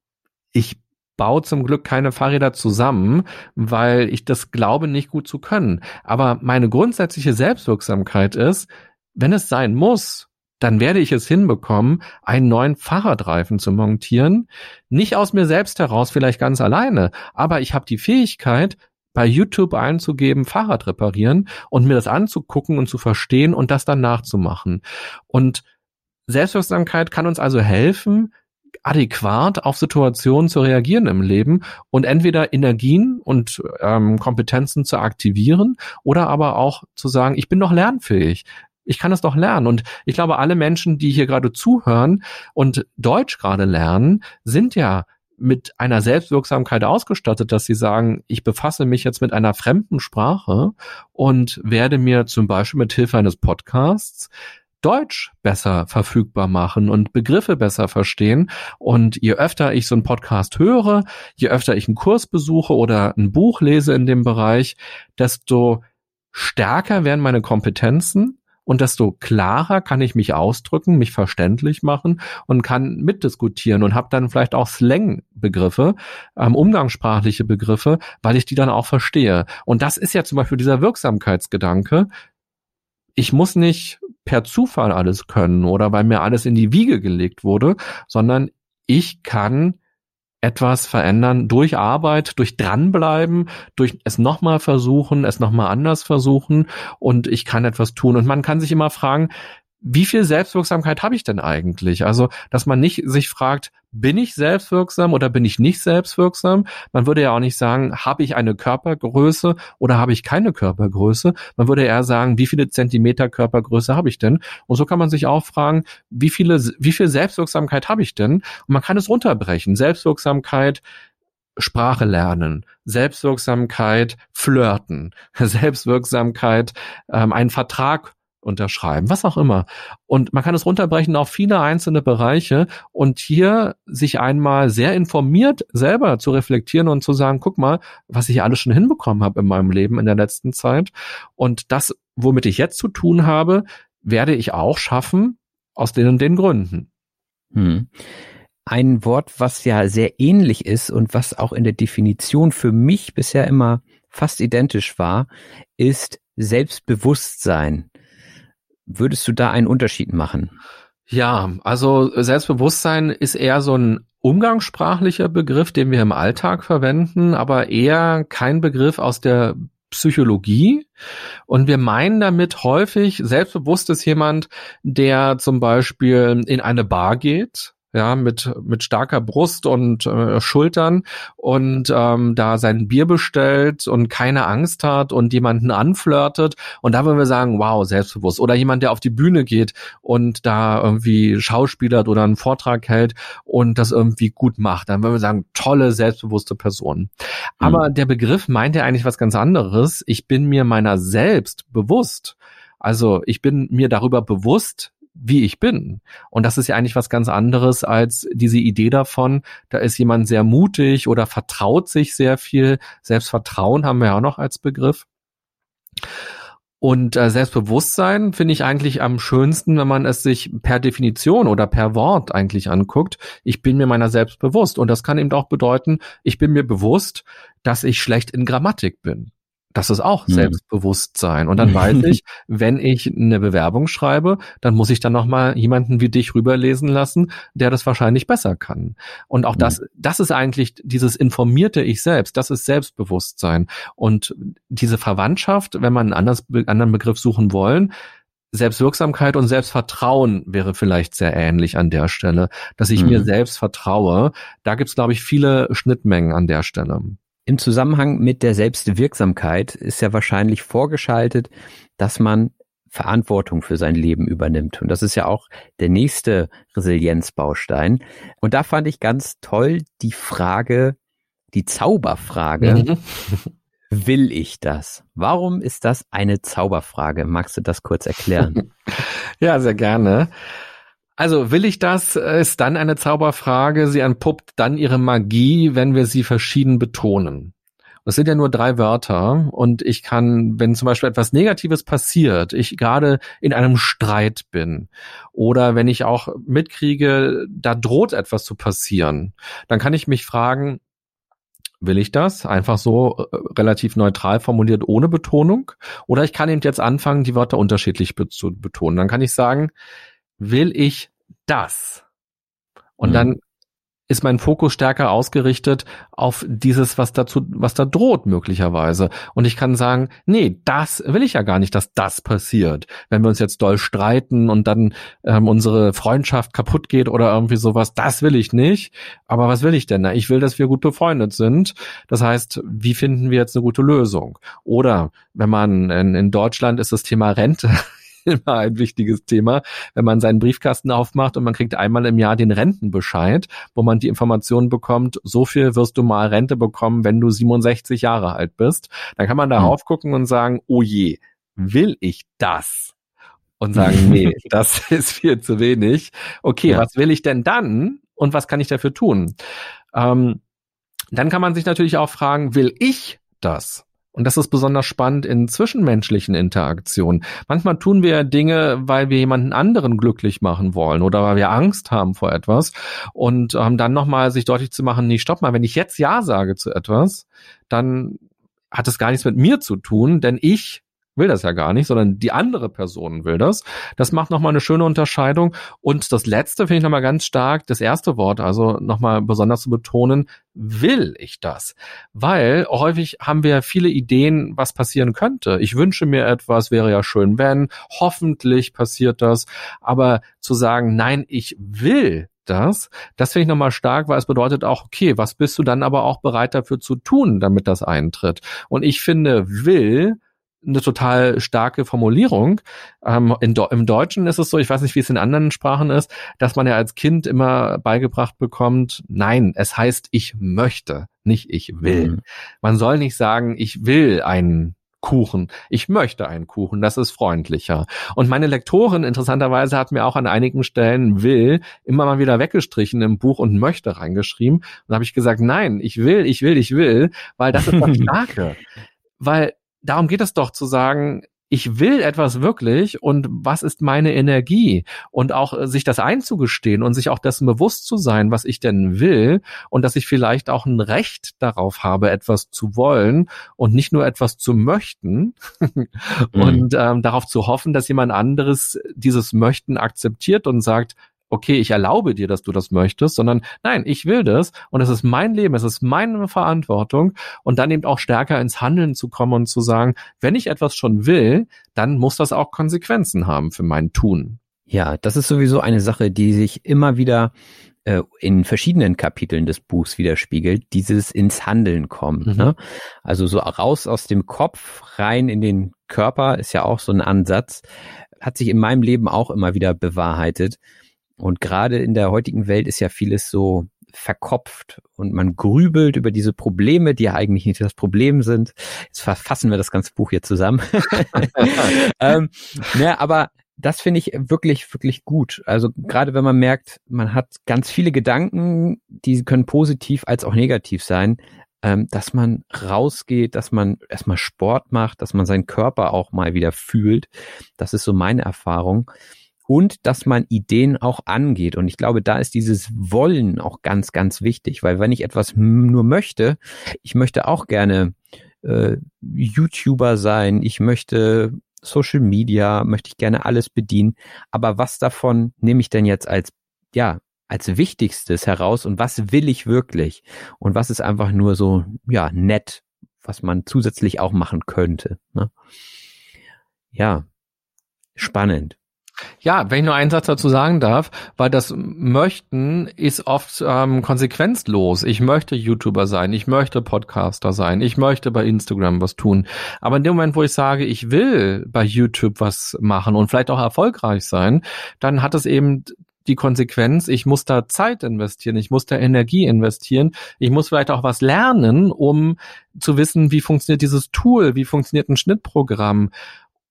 ich baue zum Glück keine Fahrräder zusammen, weil ich das glaube nicht gut zu können. Aber meine grundsätzliche Selbstwirksamkeit ist, wenn es sein muss, dann werde ich es hinbekommen, einen neuen Fahrradreifen zu montieren. Nicht aus mir selbst heraus, vielleicht ganz alleine, aber ich habe die Fähigkeit, bei YouTube einzugeben, Fahrrad reparieren und mir das anzugucken und zu verstehen und das dann nachzumachen. Und Selbstwirksamkeit kann uns also helfen, adäquat auf Situationen zu reagieren im Leben und entweder Energien und ähm, Kompetenzen zu aktivieren oder aber auch zu sagen, ich bin doch lernfähig. Ich kann es doch lernen. Und ich glaube, alle Menschen, die hier gerade zuhören und Deutsch gerade lernen, sind ja mit einer Selbstwirksamkeit ausgestattet, dass sie sagen, ich befasse mich jetzt mit einer fremden Sprache und werde mir zum Beispiel mit Hilfe eines Podcasts Deutsch besser verfügbar machen und Begriffe besser verstehen. Und je öfter ich so einen Podcast höre, je öfter ich einen Kurs besuche oder ein Buch lese in dem Bereich, desto stärker werden meine Kompetenzen und desto klarer kann ich mich ausdrücken, mich verständlich machen und kann mitdiskutieren und habe dann vielleicht auch Slang-Begriffe, ähm, umgangssprachliche Begriffe, weil ich die dann auch verstehe. Und das ist ja zum Beispiel dieser Wirksamkeitsgedanke. Ich muss nicht per Zufall alles können oder weil mir alles in die Wiege gelegt wurde, sondern ich kann etwas verändern durch Arbeit, durch dranbleiben, durch es nochmal versuchen, es nochmal anders versuchen und ich kann etwas tun. Und man kann sich immer fragen, wie viel Selbstwirksamkeit habe ich denn eigentlich? Also, dass man nicht sich fragt, bin ich selbstwirksam oder bin ich nicht selbstwirksam? Man würde ja auch nicht sagen, habe ich eine Körpergröße oder habe ich keine Körpergröße? Man würde eher sagen, wie viele Zentimeter Körpergröße habe ich denn? Und so kann man sich auch fragen, wie viele, wie viel Selbstwirksamkeit habe ich denn? Und man kann es runterbrechen. Selbstwirksamkeit Sprache lernen, Selbstwirksamkeit flirten, (laughs) Selbstwirksamkeit ähm, einen Vertrag unterschreiben, was auch immer. Und man kann es runterbrechen auf viele einzelne Bereiche und hier sich einmal sehr informiert selber zu reflektieren und zu sagen, guck mal, was ich alles schon hinbekommen habe in meinem Leben in der letzten Zeit. Und das, womit ich jetzt zu tun habe, werde ich auch schaffen aus den und den Gründen. Hm. Ein Wort, was ja sehr ähnlich ist und was auch in der Definition für mich bisher immer fast identisch war, ist Selbstbewusstsein. Würdest du da einen Unterschied machen? Ja, also Selbstbewusstsein ist eher so ein umgangssprachlicher Begriff, den wir im Alltag verwenden, aber eher kein Begriff aus der Psychologie. Und wir meinen damit häufig, selbstbewusst ist jemand, der zum Beispiel in eine Bar geht ja, mit, mit starker Brust und äh, Schultern und ähm, da sein Bier bestellt und keine Angst hat und jemanden anflirtet. Und da würden wir sagen, wow, selbstbewusst. Oder jemand, der auf die Bühne geht und da irgendwie schauspielert oder einen Vortrag hält und das irgendwie gut macht. Dann würden wir sagen, tolle, selbstbewusste Person. Mhm. Aber der Begriff meint ja eigentlich was ganz anderes. Ich bin mir meiner selbst bewusst. Also ich bin mir darüber bewusst, wie ich bin. Und das ist ja eigentlich was ganz anderes als diese Idee davon, da ist jemand sehr mutig oder vertraut sich sehr viel. Selbstvertrauen haben wir ja auch noch als Begriff. Und äh, Selbstbewusstsein finde ich eigentlich am schönsten, wenn man es sich per Definition oder per Wort eigentlich anguckt. Ich bin mir meiner selbst bewusst. Und das kann eben auch bedeuten, ich bin mir bewusst, dass ich schlecht in Grammatik bin. Das ist auch hm. Selbstbewusstsein. Und dann weiß (laughs) ich, wenn ich eine Bewerbung schreibe, dann muss ich dann nochmal jemanden wie dich rüberlesen lassen, der das wahrscheinlich besser kann. Und auch das, hm. das ist eigentlich dieses informierte Ich selbst. Das ist Selbstbewusstsein. Und diese Verwandtschaft, wenn man einen anders, anderen Begriff suchen wollen, Selbstwirksamkeit und Selbstvertrauen wäre vielleicht sehr ähnlich an der Stelle, dass ich mhm. mir selbst vertraue. Da gibt's, glaube ich, viele Schnittmengen an der Stelle. Im Zusammenhang mit der Selbstwirksamkeit ist ja wahrscheinlich vorgeschaltet, dass man Verantwortung für sein Leben übernimmt. Und das ist ja auch der nächste Resilienzbaustein. Und da fand ich ganz toll die Frage, die Zauberfrage. Mhm. Will ich das? Warum ist das eine Zauberfrage? Magst du das kurz erklären? (laughs) ja, sehr gerne. Also will ich das, ist dann eine Zauberfrage. Sie entpuppt dann ihre Magie, wenn wir sie verschieden betonen. Das sind ja nur drei Wörter und ich kann, wenn zum Beispiel etwas Negatives passiert, ich gerade in einem Streit bin oder wenn ich auch mitkriege, da droht etwas zu passieren, dann kann ich mich fragen, will ich das? Einfach so äh, relativ neutral formuliert ohne Betonung? Oder ich kann eben jetzt anfangen, die Wörter unterschiedlich zu betonen. Dann kann ich sagen, will ich das? Und mhm. dann ist mein Fokus stärker ausgerichtet auf dieses, was dazu, was da droht möglicherweise. Und ich kann sagen, nee, das will ich ja gar nicht, dass das passiert. Wenn wir uns jetzt doll streiten und dann ähm, unsere Freundschaft kaputt geht oder irgendwie sowas, das will ich nicht. Aber was will ich denn? Na, ich will, dass wir gut befreundet sind. Das heißt, wie finden wir jetzt eine gute Lösung? Oder wenn man in, in Deutschland ist das Thema Rente (laughs) (laughs) immer ein wichtiges Thema, wenn man seinen Briefkasten aufmacht und man kriegt einmal im Jahr den Rentenbescheid, wo man die Information bekommt, so viel wirst du mal Rente bekommen, wenn du 67 Jahre alt bist. Dann kann man darauf hm. gucken und sagen, oh je, will ich das? Und sagen, nee, (laughs) das (laughs) ist viel zu wenig. Okay, ja. was will ich denn dann? Und was kann ich dafür tun? Ähm, dann kann man sich natürlich auch fragen, will ich das? Und das ist besonders spannend in zwischenmenschlichen Interaktionen. Manchmal tun wir Dinge, weil wir jemanden anderen glücklich machen wollen oder weil wir Angst haben vor etwas. Und ähm, dann nochmal sich deutlich zu machen, nee, stopp mal, wenn ich jetzt Ja sage zu etwas, dann hat es gar nichts mit mir zu tun, denn ich will das ja gar nicht, sondern die andere Person will das. Das macht nochmal eine schöne Unterscheidung. Und das letzte finde ich nochmal ganz stark, das erste Wort, also nochmal besonders zu betonen, will ich das? Weil häufig haben wir viele Ideen, was passieren könnte. Ich wünsche mir etwas, wäre ja schön, wenn, hoffentlich passiert das. Aber zu sagen, nein, ich will das. Das finde ich nochmal stark, weil es bedeutet auch, okay, was bist du dann aber auch bereit dafür zu tun, damit das eintritt? Und ich finde, will eine total starke Formulierung. Ähm, in, Im Deutschen ist es so, ich weiß nicht, wie es in anderen Sprachen ist, dass man ja als Kind immer beigebracht bekommt, nein, es heißt, ich möchte, nicht ich will. Mhm. Man soll nicht sagen, ich will einen Kuchen. Ich möchte einen Kuchen, das ist freundlicher. Und meine Lektorin interessanterweise hat mir auch an einigen Stellen will immer mal wieder weggestrichen im Buch und möchte reingeschrieben. Und da habe ich gesagt, nein, ich will, ich will, ich will, weil das ist das (laughs) Starke. weil darum geht es doch zu sagen, ich will etwas wirklich und was ist meine Energie und auch äh, sich das einzugestehen und sich auch dessen bewusst zu sein, was ich denn will und dass ich vielleicht auch ein Recht darauf habe, etwas zu wollen und nicht nur etwas zu möchten (laughs) mhm. und ähm, darauf zu hoffen, dass jemand anderes dieses Möchten akzeptiert und sagt, okay, ich erlaube dir, dass du das möchtest, sondern nein, ich will das und es ist mein Leben, es ist meine Verantwortung und dann eben auch stärker ins Handeln zu kommen und zu sagen, wenn ich etwas schon will, dann muss das auch Konsequenzen haben für mein Tun. Ja, das ist sowieso eine Sache, die sich immer wieder äh, in verschiedenen Kapiteln des Buchs widerspiegelt, dieses ins Handeln kommen. Mhm. Ne? Also so raus aus dem Kopf, rein in den Körper ist ja auch so ein Ansatz, hat sich in meinem Leben auch immer wieder bewahrheitet. Und gerade in der heutigen Welt ist ja vieles so verkopft und man grübelt über diese Probleme, die ja eigentlich nicht das Problem sind. Jetzt verfassen wir das ganze Buch hier zusammen. (laughs) (laughs) ähm, ne, aber das finde ich wirklich, wirklich gut. Also gerade wenn man merkt, man hat ganz viele Gedanken, die können positiv als auch negativ sein, ähm, dass man rausgeht, dass man erstmal Sport macht, dass man seinen Körper auch mal wieder fühlt. Das ist so meine Erfahrung. Und dass man Ideen auch angeht. Und ich glaube, da ist dieses Wollen auch ganz, ganz wichtig, weil wenn ich etwas nur möchte, ich möchte auch gerne äh, YouTuber sein, ich möchte Social Media, möchte ich gerne alles bedienen. Aber was davon nehme ich denn jetzt als, ja, als Wichtigstes heraus und was will ich wirklich? Und was ist einfach nur so, ja, nett, was man zusätzlich auch machen könnte. Ne? Ja, spannend. Ja, wenn ich nur einen Satz dazu sagen darf, weil das Möchten ist oft ähm, konsequenzlos. Ich möchte YouTuber sein, ich möchte Podcaster sein, ich möchte bei Instagram was tun. Aber in dem Moment, wo ich sage, ich will bei YouTube was machen und vielleicht auch erfolgreich sein, dann hat es eben die Konsequenz, ich muss da Zeit investieren, ich muss da Energie investieren, ich muss vielleicht auch was lernen, um zu wissen, wie funktioniert dieses Tool, wie funktioniert ein Schnittprogramm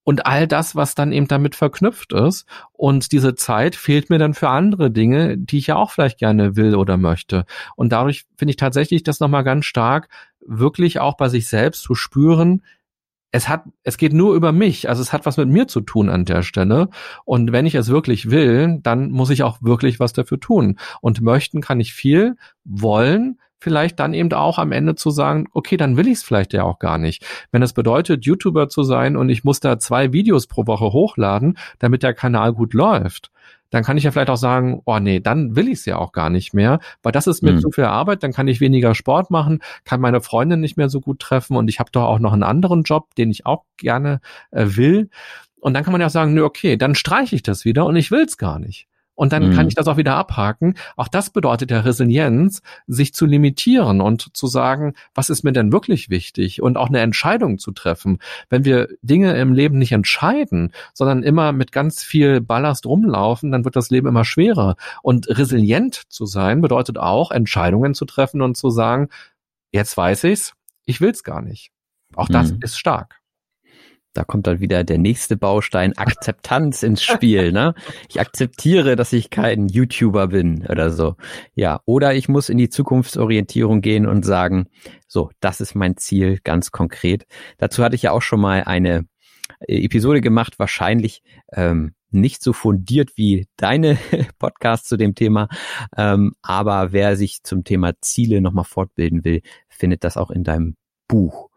und all das, was dann eben damit verknüpft ist. Und diese Zeit fehlt mir dann für andere Dinge, die ich ja auch vielleicht gerne will oder möchte. Und dadurch finde ich tatsächlich das nochmal ganz stark, wirklich auch bei sich selbst zu spüren, es hat, es geht nur über mich, also es hat was mit mir zu tun an der Stelle. Und wenn ich es wirklich will, dann muss ich auch wirklich was dafür tun. Und möchten kann ich viel, wollen vielleicht dann eben auch am Ende zu sagen, okay, dann will ich es vielleicht ja auch gar nicht. Wenn es bedeutet, YouTuber zu sein und ich muss da zwei Videos pro Woche hochladen, damit der Kanal gut läuft, dann kann ich ja vielleicht auch sagen, oh nee, dann will ich es ja auch gar nicht mehr, weil das ist mir mhm. zu viel Arbeit, dann kann ich weniger Sport machen, kann meine Freundin nicht mehr so gut treffen und ich habe doch auch noch einen anderen Job, den ich auch gerne äh, will. Und dann kann man ja auch sagen, nö, okay, dann streiche ich das wieder und ich will es gar nicht und dann mhm. kann ich das auch wieder abhaken. Auch das bedeutet ja Resilienz, sich zu limitieren und zu sagen, was ist mir denn wirklich wichtig und auch eine Entscheidung zu treffen. Wenn wir Dinge im Leben nicht entscheiden, sondern immer mit ganz viel Ballast rumlaufen, dann wird das Leben immer schwerer. Und resilient zu sein bedeutet auch, Entscheidungen zu treffen und zu sagen, jetzt weiß ich's, ich will's gar nicht. Auch das mhm. ist stark. Da kommt dann wieder der nächste Baustein Akzeptanz ins Spiel. Ne? Ich akzeptiere, dass ich kein YouTuber bin oder so. Ja, oder ich muss in die Zukunftsorientierung gehen und sagen, so, das ist mein Ziel ganz konkret. Dazu hatte ich ja auch schon mal eine äh, Episode gemacht, wahrscheinlich ähm, nicht so fundiert wie deine (laughs) Podcast zu dem Thema. Ähm, aber wer sich zum Thema Ziele nochmal fortbilden will, findet das auch in deinem Buch.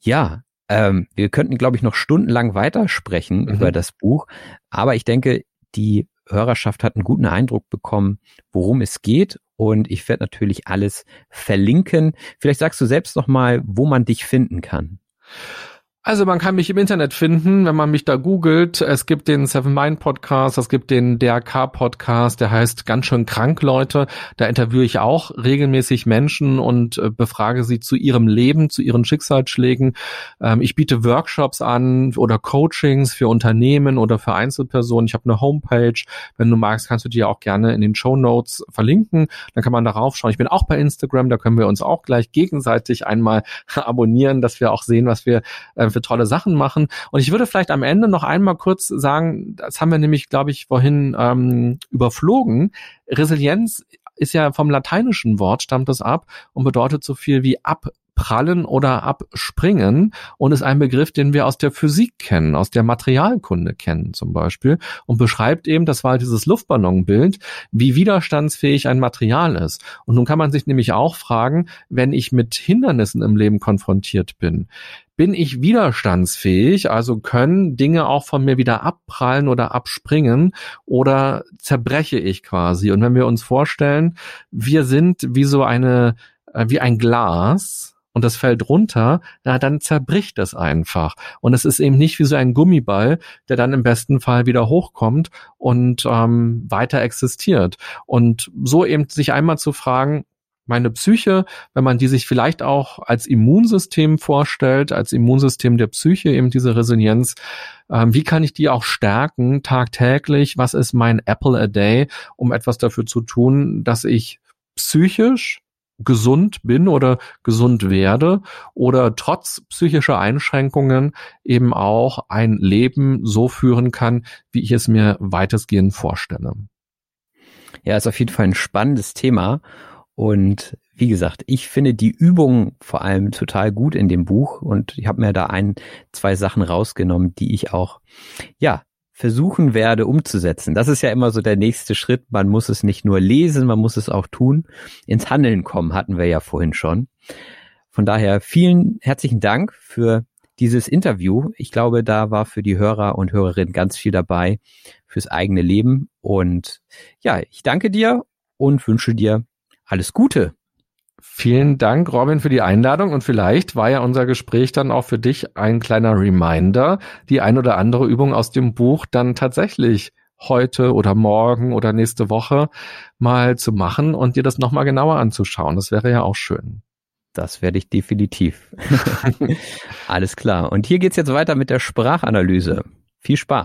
Ja, ähm, wir könnten, glaube ich, noch stundenlang weitersprechen mhm. über das Buch, aber ich denke, die Hörerschaft hat einen guten Eindruck bekommen, worum es geht. Und ich werde natürlich alles verlinken. Vielleicht sagst du selbst noch mal, wo man dich finden kann. Also man kann mich im Internet finden, wenn man mich da googelt. Es gibt den Seven Mind Podcast, es gibt den DRK Podcast, der heißt ganz schön krank, Leute. Da interviewe ich auch regelmäßig Menschen und äh, befrage sie zu ihrem Leben, zu ihren Schicksalsschlägen. Ähm, ich biete Workshops an oder Coachings für Unternehmen oder für Einzelpersonen. Ich habe eine Homepage. Wenn du magst, kannst du die auch gerne in den Show Notes verlinken. Dann kann man darauf schauen. Ich bin auch bei Instagram, da können wir uns auch gleich gegenseitig einmal (laughs) abonnieren, dass wir auch sehen, was wir für tolle Sachen machen. Und ich würde vielleicht am Ende noch einmal kurz sagen, das haben wir nämlich, glaube ich, vorhin ähm, überflogen. Resilienz ist ja vom lateinischen Wort, stammt das ab und bedeutet so viel wie abprallen oder abspringen und ist ein Begriff, den wir aus der Physik kennen, aus der Materialkunde kennen zum Beispiel und beschreibt eben, das war dieses Luftballonbild, wie widerstandsfähig ein Material ist. Und nun kann man sich nämlich auch fragen, wenn ich mit Hindernissen im Leben konfrontiert bin, bin ich widerstandsfähig, also können Dinge auch von mir wieder abprallen oder abspringen oder zerbreche ich quasi. Und wenn wir uns vorstellen, wir sind wie so eine, äh, wie ein Glas, und das fällt runter, na, dann zerbricht es einfach. Und es ist eben nicht wie so ein Gummiball, der dann im besten Fall wieder hochkommt und ähm, weiter existiert. Und so eben sich einmal zu fragen, meine Psyche, wenn man die sich vielleicht auch als Immunsystem vorstellt, als Immunsystem der Psyche, eben diese Resilienz, ähm, wie kann ich die auch stärken tagtäglich? Was ist mein Apple a Day, um etwas dafür zu tun, dass ich psychisch gesund bin oder gesund werde oder trotz psychischer Einschränkungen eben auch ein Leben so führen kann, wie ich es mir weitestgehend vorstelle. Ja, ist auf jeden Fall ein spannendes Thema. Und wie gesagt, ich finde die Übung vor allem total gut in dem Buch und ich habe mir da ein, zwei Sachen rausgenommen, die ich auch, ja, versuchen werde umzusetzen. Das ist ja immer so der nächste Schritt. Man muss es nicht nur lesen, man muss es auch tun. Ins Handeln kommen hatten wir ja vorhin schon. Von daher vielen herzlichen Dank für dieses Interview. Ich glaube, da war für die Hörer und Hörerinnen ganz viel dabei fürs eigene Leben. Und ja, ich danke dir und wünsche dir alles Gute. Vielen Dank, Robin, für die Einladung und vielleicht war ja unser Gespräch dann auch für dich ein kleiner Reminder, die ein oder andere Übung aus dem Buch dann tatsächlich heute oder morgen oder nächste Woche mal zu machen und dir das nochmal genauer anzuschauen. Das wäre ja auch schön. Das werde ich definitiv. (laughs) Alles klar. Und hier geht's jetzt weiter mit der Sprachanalyse. Viel Spaß.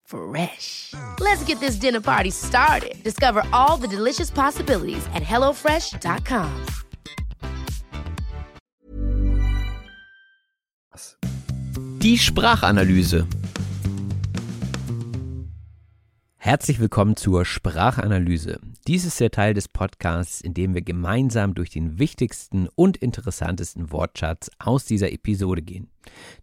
Fresh. Let's get this dinner party started. Discover all the delicious possibilities at hellofresh.com. Die Sprachanalyse. Herzlich willkommen zur Sprachanalyse. Dies ist der Teil des Podcasts, in dem wir gemeinsam durch den wichtigsten und interessantesten Wortschatz aus dieser Episode gehen.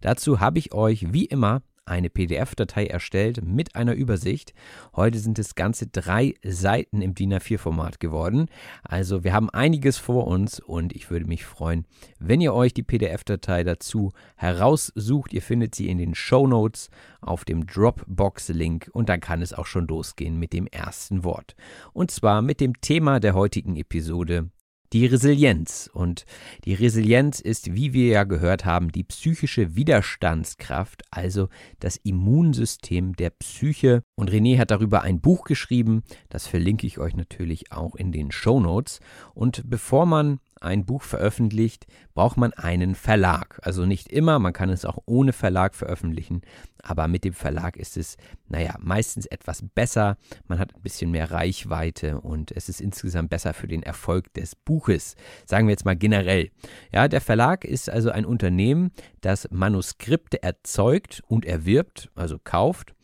Dazu habe ich euch wie immer eine PDF-Datei erstellt mit einer Übersicht. Heute sind es ganze drei Seiten im DIN A4-Format geworden. Also wir haben einiges vor uns und ich würde mich freuen, wenn ihr euch die PDF-Datei dazu heraussucht. Ihr findet sie in den Show Notes auf dem Dropbox-Link und dann kann es auch schon losgehen mit dem ersten Wort. Und zwar mit dem Thema der heutigen Episode die Resilienz. Und die Resilienz ist, wie wir ja gehört haben, die psychische Widerstandskraft, also das Immunsystem der Psyche. Und René hat darüber ein Buch geschrieben, das verlinke ich euch natürlich auch in den Show Notes. Und bevor man ein Buch veröffentlicht, braucht man einen Verlag. Also nicht immer, man kann es auch ohne Verlag veröffentlichen, aber mit dem Verlag ist es, naja, meistens etwas besser. Man hat ein bisschen mehr Reichweite und es ist insgesamt besser für den Erfolg des Buches. Sagen wir jetzt mal generell. Ja, der Verlag ist also ein Unternehmen, das Manuskripte erzeugt und erwirbt, also kauft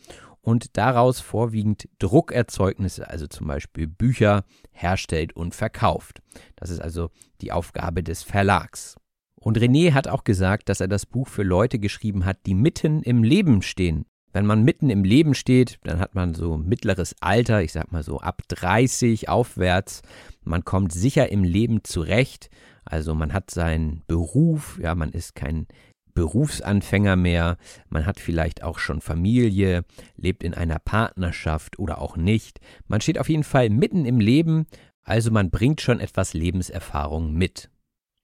und daraus vorwiegend Druckerzeugnisse, also zum Beispiel Bücher, herstellt und verkauft. Das ist also die Aufgabe des Verlags. Und René hat auch gesagt, dass er das Buch für Leute geschrieben hat, die mitten im Leben stehen. Wenn man mitten im Leben steht, dann hat man so mittleres Alter, ich sag mal so ab 30 aufwärts. Man kommt sicher im Leben zurecht. Also man hat seinen Beruf, ja, man ist kein Berufsanfänger mehr, man hat vielleicht auch schon Familie, lebt in einer Partnerschaft oder auch nicht. Man steht auf jeden Fall mitten im Leben, also man bringt schon etwas Lebenserfahrung mit.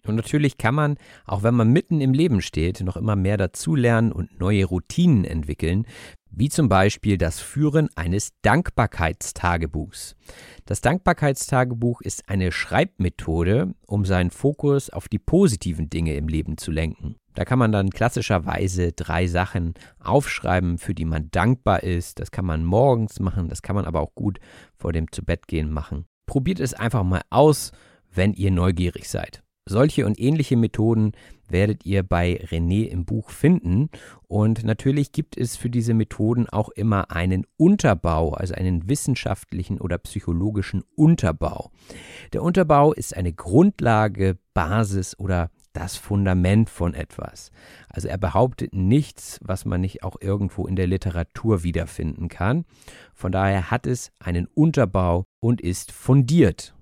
Und natürlich kann man, auch wenn man mitten im Leben steht, noch immer mehr dazulernen und neue Routinen entwickeln, wie zum Beispiel das Führen eines Dankbarkeitstagebuchs. Das Dankbarkeitstagebuch ist eine Schreibmethode, um seinen Fokus auf die positiven Dinge im Leben zu lenken. Da kann man dann klassischerweise drei Sachen aufschreiben, für die man dankbar ist. Das kann man morgens machen, das kann man aber auch gut vor dem Zubettgehen machen. Probiert es einfach mal aus, wenn ihr neugierig seid. Solche und ähnliche Methoden werdet ihr bei René im Buch finden. Und natürlich gibt es für diese Methoden auch immer einen Unterbau, also einen wissenschaftlichen oder psychologischen Unterbau. Der Unterbau ist eine Grundlage, Basis oder das Fundament von etwas. Also er behauptet nichts, was man nicht auch irgendwo in der Literatur wiederfinden kann. Von daher hat es einen Unterbau und ist fundiert.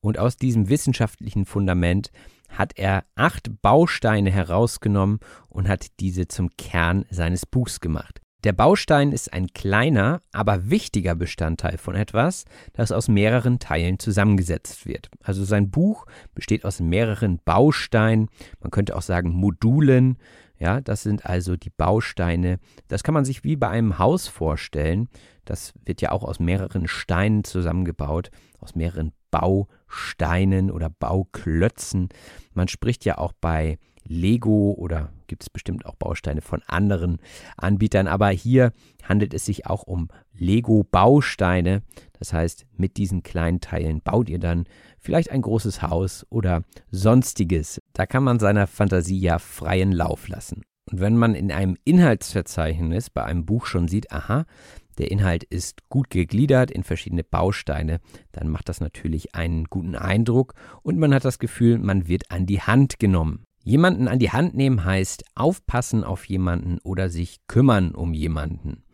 Und aus diesem wissenschaftlichen Fundament hat er acht Bausteine herausgenommen und hat diese zum Kern seines Buchs gemacht. Der Baustein ist ein kleiner, aber wichtiger Bestandteil von etwas, das aus mehreren Teilen zusammengesetzt wird. Also sein Buch besteht aus mehreren Bausteinen, man könnte auch sagen Modulen. Ja, das sind also die Bausteine. Das kann man sich wie bei einem Haus vorstellen. Das wird ja auch aus mehreren Steinen zusammengebaut, aus mehreren Bausteinen oder Bauklötzen. Man spricht ja auch bei Lego oder gibt es bestimmt auch Bausteine von anderen Anbietern, aber hier handelt es sich auch um Lego-Bausteine. Das heißt, mit diesen kleinen Teilen baut ihr dann vielleicht ein großes Haus oder sonstiges. Da kann man seiner Fantasie ja freien Lauf lassen. Und wenn man in einem Inhaltsverzeichnis bei einem Buch schon sieht, aha, der Inhalt ist gut gegliedert in verschiedene Bausteine, dann macht das natürlich einen guten Eindruck und man hat das Gefühl, man wird an die Hand genommen. Jemanden an die Hand nehmen heißt aufpassen auf jemanden oder sich kümmern um jemanden.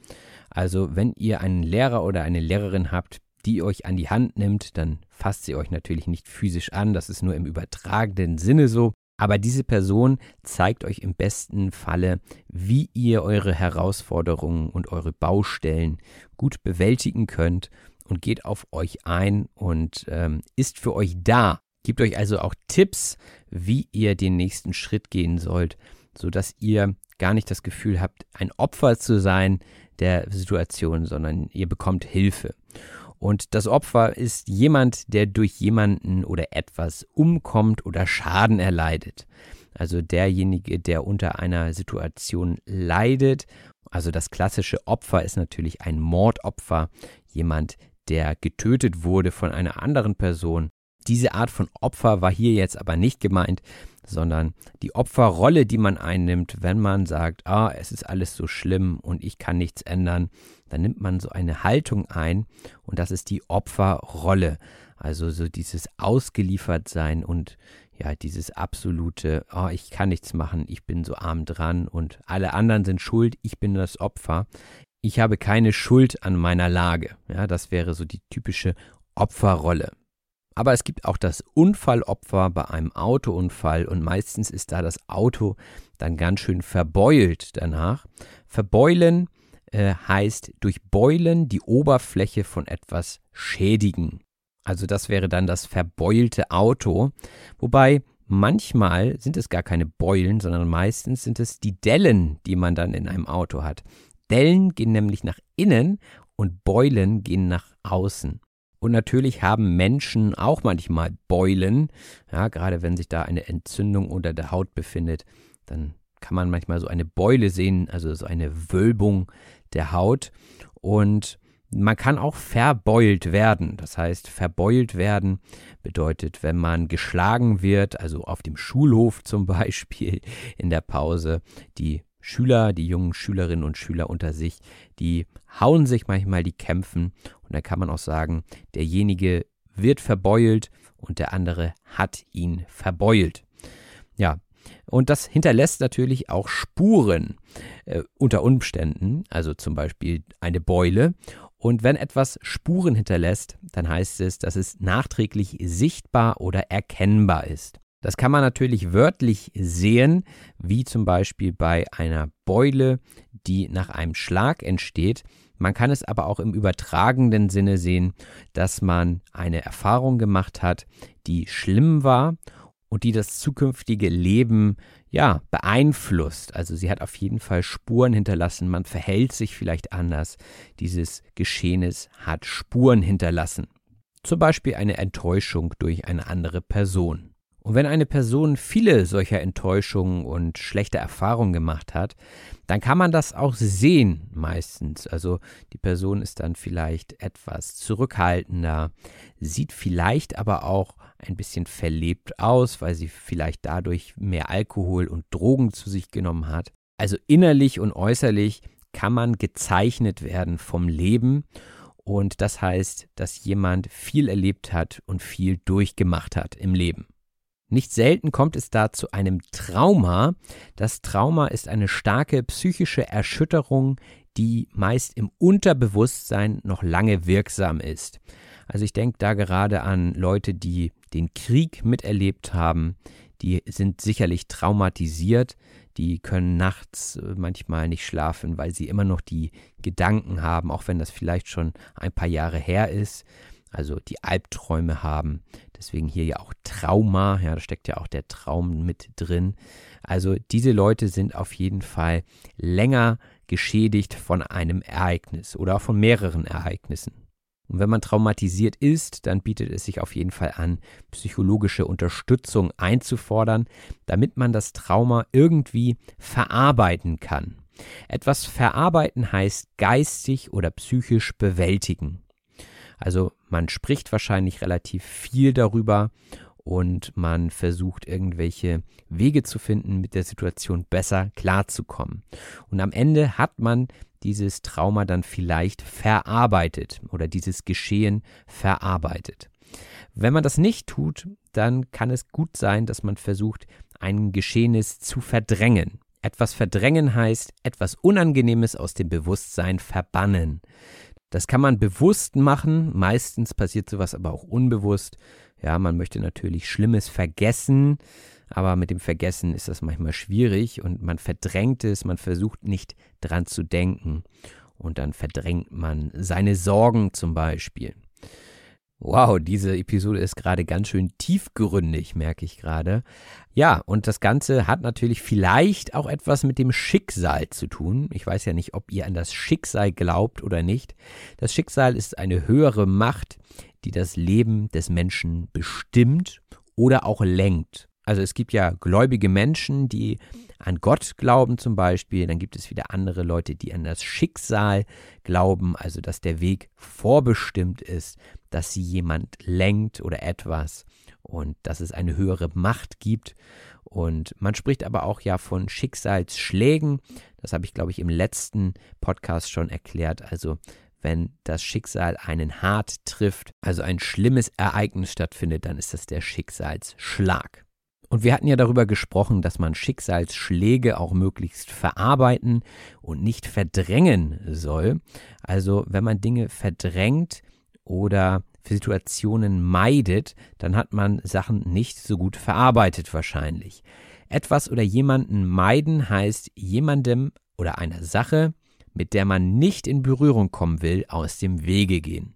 Also wenn ihr einen Lehrer oder eine Lehrerin habt, die euch an die Hand nimmt, dann fasst sie euch natürlich nicht physisch an, das ist nur im übertragenen Sinne so. Aber diese Person zeigt euch im besten Falle, wie ihr eure Herausforderungen und eure Baustellen gut bewältigen könnt und geht auf euch ein und ähm, ist für euch da, Gibt euch also auch Tipps, wie ihr den nächsten Schritt gehen sollt, sodass ihr gar nicht das Gefühl habt, ein Opfer zu sein der Situation, sondern ihr bekommt Hilfe. Und das Opfer ist jemand, der durch jemanden oder etwas umkommt oder Schaden erleidet. Also derjenige, der unter einer Situation leidet. Also das klassische Opfer ist natürlich ein Mordopfer, jemand, der getötet wurde von einer anderen Person diese Art von Opfer war hier jetzt aber nicht gemeint, sondern die Opferrolle, die man einnimmt, wenn man sagt, ah, es ist alles so schlimm und ich kann nichts ändern, dann nimmt man so eine Haltung ein und das ist die Opferrolle. Also so dieses Ausgeliefertsein und ja, dieses absolute, oh, ich kann nichts machen, ich bin so arm dran und alle anderen sind schuld, ich bin das Opfer. Ich habe keine Schuld an meiner Lage. Ja, das wäre so die typische Opferrolle. Aber es gibt auch das Unfallopfer bei einem Autounfall und meistens ist da das Auto dann ganz schön verbeult danach. Verbeulen äh, heißt durch Beulen die Oberfläche von etwas schädigen. Also das wäre dann das verbeulte Auto. Wobei manchmal sind es gar keine Beulen, sondern meistens sind es die Dellen, die man dann in einem Auto hat. Dellen gehen nämlich nach innen und Beulen gehen nach außen. Und natürlich haben Menschen auch manchmal Beulen. Ja, gerade wenn sich da eine Entzündung unter der Haut befindet, dann kann man manchmal so eine Beule sehen, also so eine Wölbung der Haut. Und man kann auch verbeult werden. Das heißt, verbeult werden bedeutet, wenn man geschlagen wird, also auf dem Schulhof (laughs) zum Beispiel in der Pause, die Schüler, die jungen Schülerinnen und Schüler unter sich, die hauen sich manchmal, die kämpfen. Und da kann man auch sagen, derjenige wird verbeult und der andere hat ihn verbeult. Ja, und das hinterlässt natürlich auch Spuren äh, unter Umständen, also zum Beispiel eine Beule. Und wenn etwas Spuren hinterlässt, dann heißt es, dass es nachträglich sichtbar oder erkennbar ist. Das kann man natürlich wörtlich sehen, wie zum Beispiel bei einer Beule, die nach einem Schlag entsteht. Man kann es aber auch im übertragenden Sinne sehen, dass man eine Erfahrung gemacht hat, die schlimm war und die das zukünftige Leben ja beeinflusst. Also sie hat auf jeden Fall Spuren hinterlassen, man verhält sich vielleicht anders. Dieses Geschehnis hat Spuren hinterlassen. Zum Beispiel eine Enttäuschung durch eine andere Person. Und wenn eine Person viele solcher Enttäuschungen und schlechte Erfahrungen gemacht hat, dann kann man das auch sehen meistens. Also die Person ist dann vielleicht etwas zurückhaltender, sieht vielleicht aber auch ein bisschen verlebt aus, weil sie vielleicht dadurch mehr Alkohol und Drogen zu sich genommen hat. Also innerlich und äußerlich kann man gezeichnet werden vom Leben. Und das heißt, dass jemand viel erlebt hat und viel durchgemacht hat im Leben. Nicht selten kommt es da zu einem Trauma. Das Trauma ist eine starke psychische Erschütterung, die meist im Unterbewusstsein noch lange wirksam ist. Also ich denke da gerade an Leute, die den Krieg miterlebt haben, die sind sicherlich traumatisiert, die können nachts äh, manchmal nicht schlafen, weil sie immer noch die Gedanken haben, auch wenn das vielleicht schon ein paar Jahre her ist also die Albträume haben. Deswegen hier ja auch Trauma, ja, da steckt ja auch der Traum mit drin. Also diese Leute sind auf jeden Fall länger geschädigt von einem Ereignis oder auch von mehreren Ereignissen. Und wenn man traumatisiert ist, dann bietet es sich auf jeden Fall an, psychologische Unterstützung einzufordern, damit man das Trauma irgendwie verarbeiten kann. Etwas verarbeiten heißt geistig oder psychisch bewältigen. Also man spricht wahrscheinlich relativ viel darüber und man versucht irgendwelche Wege zu finden, mit der Situation besser klarzukommen. Und am Ende hat man dieses Trauma dann vielleicht verarbeitet oder dieses Geschehen verarbeitet. Wenn man das nicht tut, dann kann es gut sein, dass man versucht, ein Geschehenes zu verdrängen. Etwas verdrängen heißt etwas Unangenehmes aus dem Bewusstsein verbannen. Das kann man bewusst machen. Meistens passiert sowas aber auch unbewusst. Ja, man möchte natürlich Schlimmes vergessen, aber mit dem Vergessen ist das manchmal schwierig und man verdrängt es, man versucht nicht dran zu denken. Und dann verdrängt man seine Sorgen zum Beispiel. Wow, diese Episode ist gerade ganz schön tiefgründig, merke ich gerade. Ja, und das Ganze hat natürlich vielleicht auch etwas mit dem Schicksal zu tun. Ich weiß ja nicht, ob ihr an das Schicksal glaubt oder nicht. Das Schicksal ist eine höhere Macht, die das Leben des Menschen bestimmt oder auch lenkt. Also es gibt ja gläubige Menschen, die an Gott glauben zum Beispiel, dann gibt es wieder andere Leute, die an das Schicksal glauben, also dass der Weg vorbestimmt ist, dass sie jemand lenkt oder etwas und dass es eine höhere Macht gibt. Und man spricht aber auch ja von Schicksalsschlägen. Das habe ich, glaube ich, im letzten Podcast schon erklärt. Also wenn das Schicksal einen hart trifft, also ein schlimmes Ereignis stattfindet, dann ist das der Schicksalsschlag. Und wir hatten ja darüber gesprochen, dass man Schicksalsschläge auch möglichst verarbeiten und nicht verdrängen soll. Also wenn man Dinge verdrängt oder Situationen meidet, dann hat man Sachen nicht so gut verarbeitet wahrscheinlich. Etwas oder jemanden meiden heißt jemandem oder einer Sache, mit der man nicht in Berührung kommen will, aus dem Wege gehen.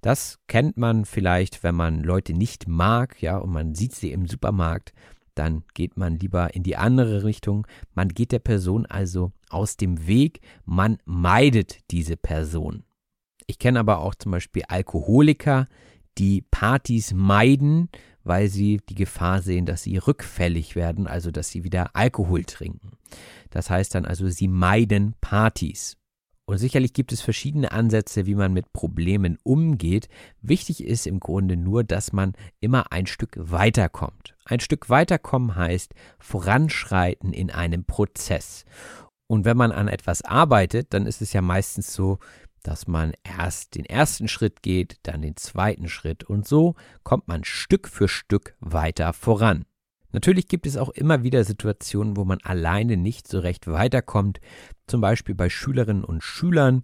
Das kennt man vielleicht, wenn man Leute nicht mag, ja, und man sieht sie im Supermarkt, dann geht man lieber in die andere Richtung. Man geht der Person also aus dem Weg, man meidet diese Person. Ich kenne aber auch zum Beispiel Alkoholiker, die Partys meiden, weil sie die Gefahr sehen, dass sie rückfällig werden, also dass sie wieder Alkohol trinken. Das heißt dann also, sie meiden Partys. Und sicherlich gibt es verschiedene Ansätze, wie man mit Problemen umgeht. Wichtig ist im Grunde nur, dass man immer ein Stück weiterkommt. Ein Stück weiterkommen heißt voranschreiten in einem Prozess. Und wenn man an etwas arbeitet, dann ist es ja meistens so, dass man erst den ersten Schritt geht, dann den zweiten Schritt und so kommt man Stück für Stück weiter voran. Natürlich gibt es auch immer wieder Situationen, wo man alleine nicht so recht weiterkommt, zum Beispiel bei Schülerinnen und Schülern,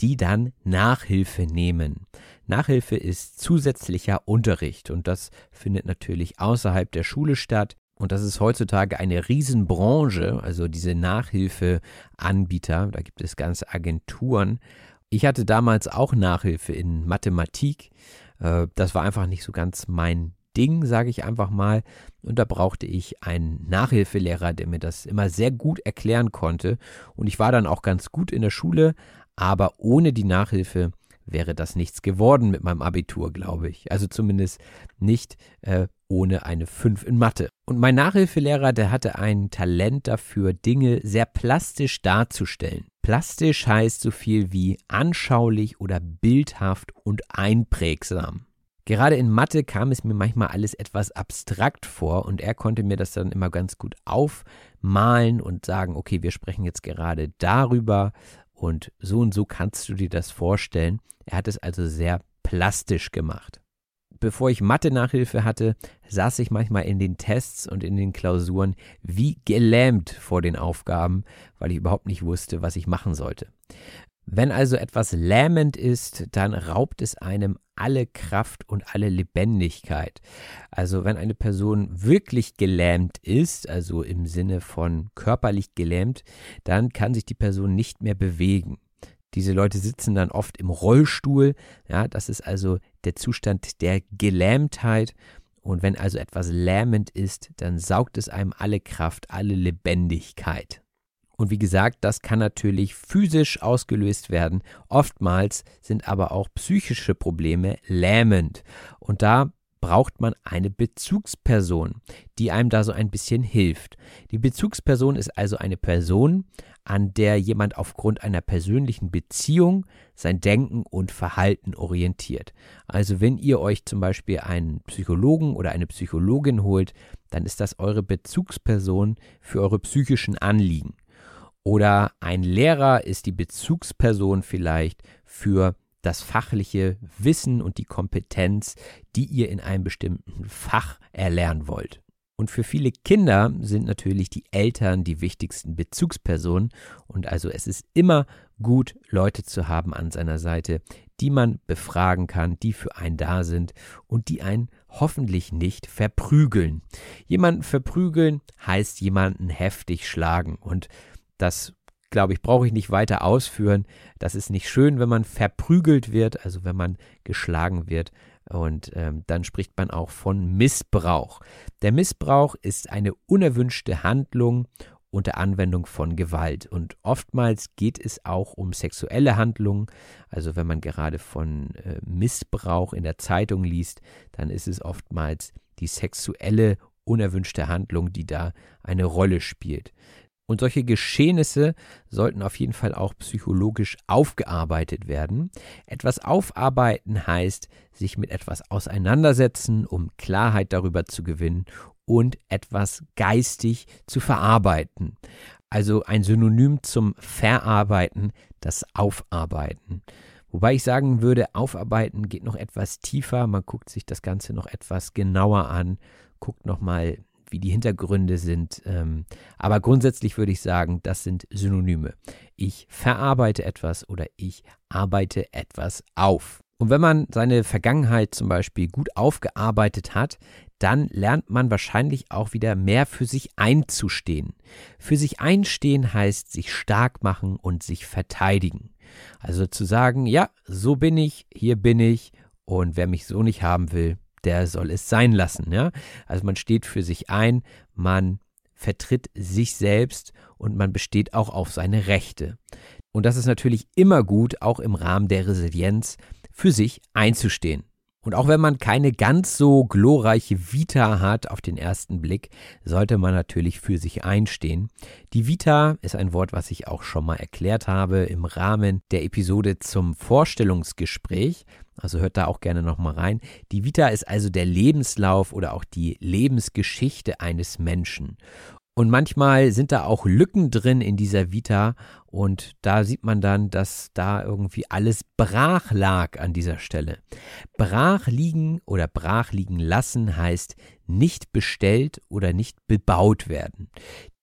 die dann Nachhilfe nehmen. Nachhilfe ist zusätzlicher Unterricht und das findet natürlich außerhalb der Schule statt. Und das ist heutzutage eine Riesenbranche, also diese Nachhilfeanbieter, da gibt es ganze Agenturen. Ich hatte damals auch Nachhilfe in Mathematik. Äh, das war einfach nicht so ganz mein Ding, sage ich einfach mal. Und da brauchte ich einen Nachhilfelehrer, der mir das immer sehr gut erklären konnte. Und ich war dann auch ganz gut in der Schule, aber ohne die Nachhilfe wäre das nichts geworden mit meinem Abitur, glaube ich. Also zumindest nicht äh, ohne eine 5 in Mathe. Und mein Nachhilfelehrer, der hatte ein Talent dafür, Dinge sehr plastisch darzustellen. Plastisch heißt so viel wie anschaulich oder bildhaft und einprägsam. Gerade in Mathe kam es mir manchmal alles etwas abstrakt vor und er konnte mir das dann immer ganz gut aufmalen und sagen, okay, wir sprechen jetzt gerade darüber und so und so kannst du dir das vorstellen. Er hat es also sehr plastisch gemacht. bevor ich Mathe-Nachhilfe hatte, saß ich manchmal in den Tests und in den Klausuren wie gelähmt vor den Aufgaben, weil ich überhaupt nicht wusste, was ich machen sollte. Wenn also etwas lähmend ist, dann raubt es einem alle Kraft und alle Lebendigkeit. Also wenn eine Person wirklich gelähmt ist, also im Sinne von körperlich gelähmt, dann kann sich die Person nicht mehr bewegen. Diese Leute sitzen dann oft im Rollstuhl. Ja, das ist also der Zustand der Gelähmtheit. Und wenn also etwas lähmend ist, dann saugt es einem alle Kraft, alle Lebendigkeit. Und wie gesagt, das kann natürlich physisch ausgelöst werden. Oftmals sind aber auch psychische Probleme lähmend. Und da braucht man eine Bezugsperson, die einem da so ein bisschen hilft. Die Bezugsperson ist also eine Person, an der jemand aufgrund einer persönlichen Beziehung sein Denken und Verhalten orientiert. Also wenn ihr euch zum Beispiel einen Psychologen oder eine Psychologin holt, dann ist das eure Bezugsperson für eure psychischen Anliegen. Oder ein Lehrer ist die Bezugsperson vielleicht für das fachliche Wissen und die Kompetenz, die ihr in einem bestimmten Fach erlernen wollt. Und für viele Kinder sind natürlich die Eltern die wichtigsten Bezugspersonen. Und also es ist immer gut, Leute zu haben an seiner Seite, die man befragen kann, die für einen da sind und die einen hoffentlich nicht verprügeln. Jemanden verprügeln heißt jemanden heftig schlagen. Und das glaube ich, brauche ich nicht weiter ausführen. Das ist nicht schön, wenn man verprügelt wird, also wenn man geschlagen wird. Und ähm, dann spricht man auch von Missbrauch. Der Missbrauch ist eine unerwünschte Handlung unter Anwendung von Gewalt. Und oftmals geht es auch um sexuelle Handlungen. Also wenn man gerade von äh, Missbrauch in der Zeitung liest, dann ist es oftmals die sexuelle unerwünschte Handlung, die da eine Rolle spielt. Und solche Geschehnisse sollten auf jeden Fall auch psychologisch aufgearbeitet werden. Etwas aufarbeiten heißt, sich mit etwas auseinandersetzen, um Klarheit darüber zu gewinnen und etwas geistig zu verarbeiten. Also ein Synonym zum Verarbeiten, das Aufarbeiten. Wobei ich sagen würde, aufarbeiten geht noch etwas tiefer. Man guckt sich das Ganze noch etwas genauer an, guckt nochmal wie die Hintergründe sind. Ähm, aber grundsätzlich würde ich sagen, das sind Synonyme. Ich verarbeite etwas oder ich arbeite etwas auf. Und wenn man seine Vergangenheit zum Beispiel gut aufgearbeitet hat, dann lernt man wahrscheinlich auch wieder mehr für sich einzustehen. Für sich einstehen heißt sich stark machen und sich verteidigen. Also zu sagen, ja, so bin ich, hier bin ich und wer mich so nicht haben will, der soll es sein lassen. Ja? Also man steht für sich ein, man vertritt sich selbst und man besteht auch auf seine Rechte. Und das ist natürlich immer gut, auch im Rahmen der Resilienz, für sich einzustehen. Und auch wenn man keine ganz so glorreiche Vita hat auf den ersten Blick, sollte man natürlich für sich einstehen. Die Vita ist ein Wort, was ich auch schon mal erklärt habe im Rahmen der Episode zum Vorstellungsgespräch. Also hört da auch gerne nochmal rein. Die Vita ist also der Lebenslauf oder auch die Lebensgeschichte eines Menschen. Und manchmal sind da auch Lücken drin in dieser Vita und da sieht man dann, dass da irgendwie alles brach lag an dieser Stelle. Brach liegen oder brach liegen lassen heißt nicht bestellt oder nicht bebaut werden.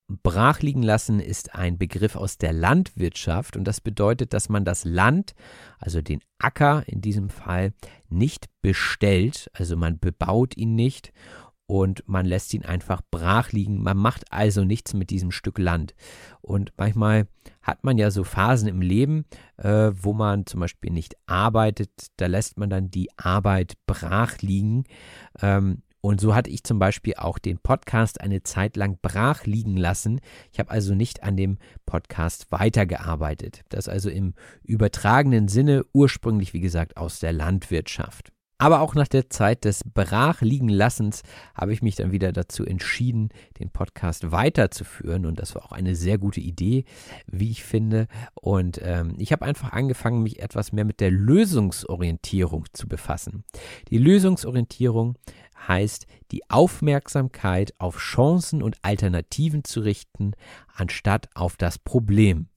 Brach liegen lassen ist ein Begriff aus der Landwirtschaft und das bedeutet, dass man das Land, also den Acker in diesem Fall, nicht bestellt, also man bebaut ihn nicht und man lässt ihn einfach brach liegen. Man macht also nichts mit diesem Stück Land. Und manchmal hat man ja so Phasen im Leben, äh, wo man zum Beispiel nicht arbeitet. Da lässt man dann die Arbeit brach liegen. Ähm, und so hatte ich zum Beispiel auch den Podcast eine Zeit lang brach liegen lassen. Ich habe also nicht an dem Podcast weitergearbeitet. Das also im übertragenen Sinne ursprünglich, wie gesagt, aus der Landwirtschaft. Aber auch nach der Zeit des Brachliegenlassens habe ich mich dann wieder dazu entschieden, den Podcast weiterzuführen. Und das war auch eine sehr gute Idee, wie ich finde. Und ähm, ich habe einfach angefangen, mich etwas mehr mit der Lösungsorientierung zu befassen. Die Lösungsorientierung heißt, die Aufmerksamkeit auf Chancen und Alternativen zu richten, anstatt auf das Problem.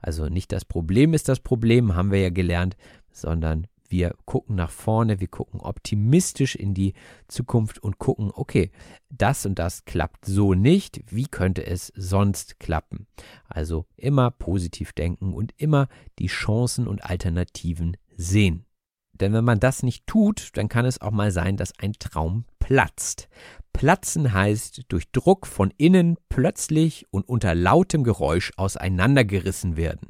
Also nicht das Problem ist das Problem, haben wir ja gelernt, sondern wir gucken nach vorne, wir gucken optimistisch in die Zukunft und gucken, okay, das und das klappt so nicht, wie könnte es sonst klappen? Also immer positiv denken und immer die Chancen und Alternativen sehen. Denn wenn man das nicht tut, dann kann es auch mal sein, dass ein Traum platzt. Platzen heißt durch Druck von innen plötzlich und unter lautem Geräusch auseinandergerissen werden.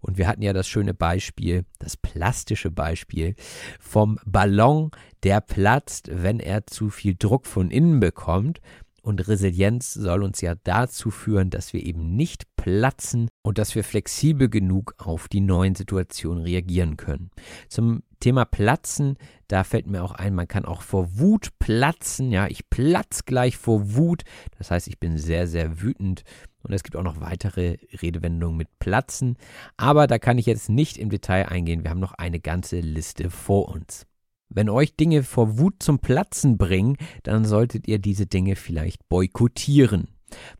Und wir hatten ja das schöne Beispiel, das plastische Beispiel vom Ballon, der platzt, wenn er zu viel Druck von innen bekommt. Und Resilienz soll uns ja dazu führen, dass wir eben nicht platzen und dass wir flexibel genug auf die neuen Situationen reagieren können. Zum Thema Platzen, da fällt mir auch ein, man kann auch vor Wut platzen. Ja, ich platz gleich vor Wut. Das heißt, ich bin sehr, sehr wütend. Und es gibt auch noch weitere Redewendungen mit Platzen. Aber da kann ich jetzt nicht im Detail eingehen. Wir haben noch eine ganze Liste vor uns. Wenn euch Dinge vor Wut zum Platzen bringen, dann solltet ihr diese Dinge vielleicht boykottieren.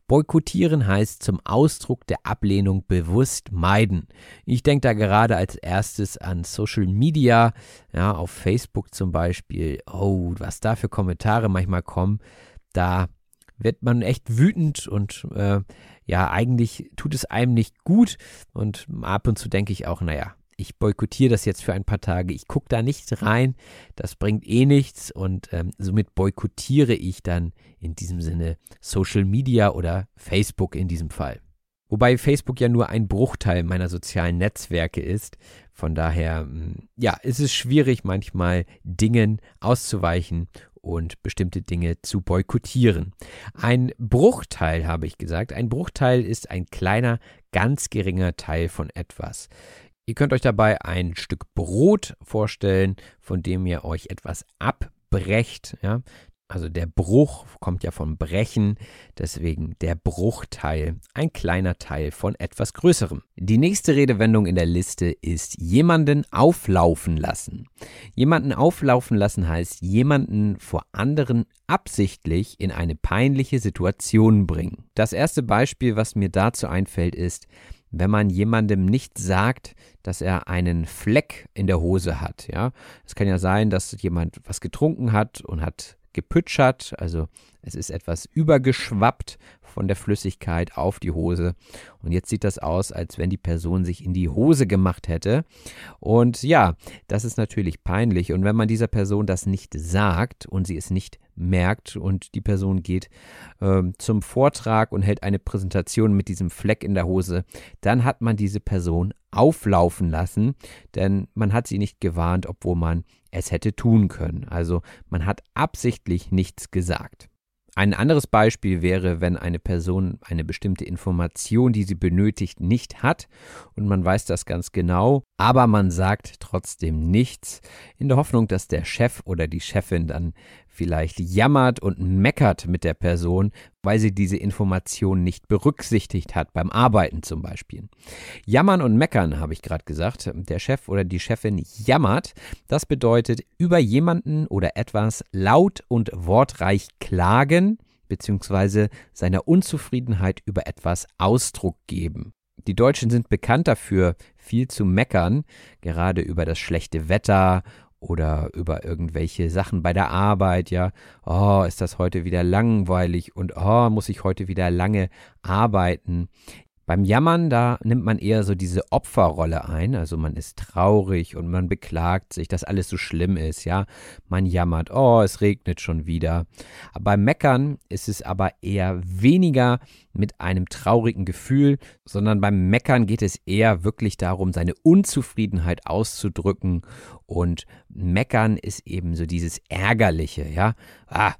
Boykottieren heißt zum Ausdruck der Ablehnung bewusst meiden. Ich denke da gerade als erstes an Social Media, ja, auf Facebook zum Beispiel. Oh, was da für Kommentare manchmal kommen, da wird man echt wütend und äh, ja, eigentlich tut es einem nicht gut. Und ab und zu denke ich auch, naja, ich boykottiere das jetzt für ein paar Tage, ich gucke da nicht rein, das bringt eh nichts und ähm, somit boykottiere ich dann in diesem Sinne Social Media oder Facebook in diesem Fall. Wobei Facebook ja nur ein Bruchteil meiner sozialen Netzwerke ist. Von daher, hm, ja, ist es schwierig manchmal Dingen auszuweichen und bestimmte Dinge zu boykottieren. Ein Bruchteil, habe ich gesagt, ein Bruchteil ist ein kleiner, ganz geringer Teil von etwas. Ihr könnt euch dabei ein Stück Brot vorstellen, von dem ihr euch etwas abbrecht. Ja? Also der Bruch kommt ja vom Brechen, deswegen der Bruchteil, ein kleiner Teil von etwas Größerem. Die nächste Redewendung in der Liste ist jemanden auflaufen lassen. Jemanden auflaufen lassen heißt jemanden vor anderen absichtlich in eine peinliche Situation bringen. Das erste Beispiel, was mir dazu einfällt, ist, wenn man jemandem nicht sagt, dass er einen Fleck in der Hose hat. Ja, es kann ja sein, dass jemand was getrunken hat und hat gepütschert, also es ist etwas übergeschwappt von der Flüssigkeit auf die Hose. Und jetzt sieht das aus, als wenn die Person sich in die Hose gemacht hätte. Und ja, das ist natürlich peinlich. Und wenn man dieser Person das nicht sagt und sie es nicht merkt und die Person geht äh, zum Vortrag und hält eine Präsentation mit diesem Fleck in der Hose, dann hat man diese Person auflaufen lassen, denn man hat sie nicht gewarnt, obwohl man es hätte tun können. Also man hat absichtlich nichts gesagt. Ein anderes Beispiel wäre, wenn eine Person eine bestimmte Information, die sie benötigt, nicht hat und man weiß das ganz genau, aber man sagt trotzdem nichts, in der Hoffnung, dass der Chef oder die Chefin dann vielleicht jammert und meckert mit der Person, weil sie diese Information nicht berücksichtigt hat, beim Arbeiten zum Beispiel. Jammern und meckern, habe ich gerade gesagt. Der Chef oder die Chefin jammert. Das bedeutet über jemanden oder etwas laut und wortreich klagen bzw. seiner Unzufriedenheit über etwas Ausdruck geben. Die Deutschen sind bekannt dafür, viel zu meckern, gerade über das schlechte Wetter oder über irgendwelche Sachen bei der Arbeit, ja, oh, ist das heute wieder langweilig und oh, muss ich heute wieder lange arbeiten. Beim Jammern, da nimmt man eher so diese Opferrolle ein, also man ist traurig und man beklagt sich, dass alles so schlimm ist, ja. Man jammert, oh, es regnet schon wieder. beim Meckern ist es aber eher weniger mit einem traurigen Gefühl, sondern beim Meckern geht es eher wirklich darum, seine Unzufriedenheit auszudrücken und Meckern ist eben so dieses Ärgerliche, ja. Ah,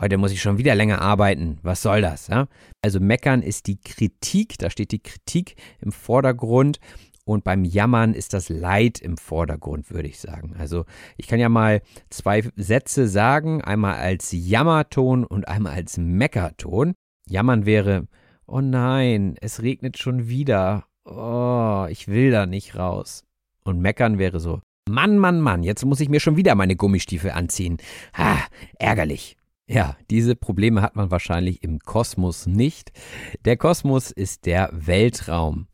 Heute muss ich schon wieder länger arbeiten. Was soll das? Ja? Also meckern ist die Kritik, da steht die Kritik im Vordergrund. Und beim Jammern ist das Leid im Vordergrund, würde ich sagen. Also ich kann ja mal zwei Sätze sagen, einmal als Jammerton und einmal als Meckerton. Jammern wäre, oh nein, es regnet schon wieder. Oh, ich will da nicht raus. Und meckern wäre so, Mann, Mann, Mann, jetzt muss ich mir schon wieder meine Gummistiefel anziehen. Ha, ärgerlich. Ja, diese Probleme hat man wahrscheinlich im Kosmos nicht. Der Kosmos ist der Weltraum.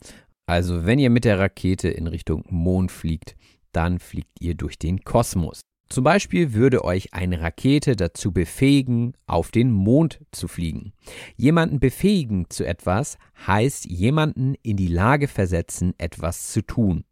Also wenn ihr mit der Rakete in Richtung Mond fliegt, dann fliegt ihr durch den Kosmos. Zum Beispiel würde euch eine Rakete dazu befähigen, auf den Mond zu fliegen. Jemanden befähigen zu etwas heißt jemanden in die Lage versetzen, etwas zu tun.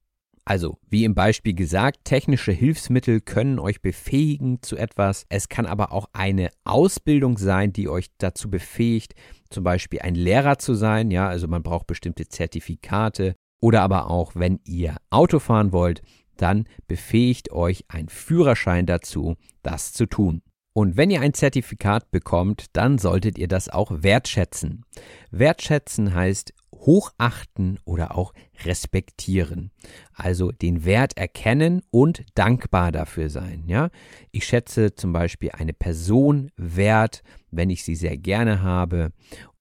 Also, wie im Beispiel gesagt, technische Hilfsmittel können euch befähigen zu etwas. Es kann aber auch eine Ausbildung sein, die euch dazu befähigt, zum Beispiel ein Lehrer zu sein. Ja, also man braucht bestimmte Zertifikate. Oder aber auch, wenn ihr Auto fahren wollt, dann befähigt euch ein Führerschein dazu, das zu tun. Und wenn ihr ein Zertifikat bekommt, dann solltet ihr das auch wertschätzen. Wertschätzen heißt hochachten oder auch respektieren. Also den Wert erkennen und dankbar dafür sein. Ja? Ich schätze zum Beispiel eine Person wert, wenn ich sie sehr gerne habe.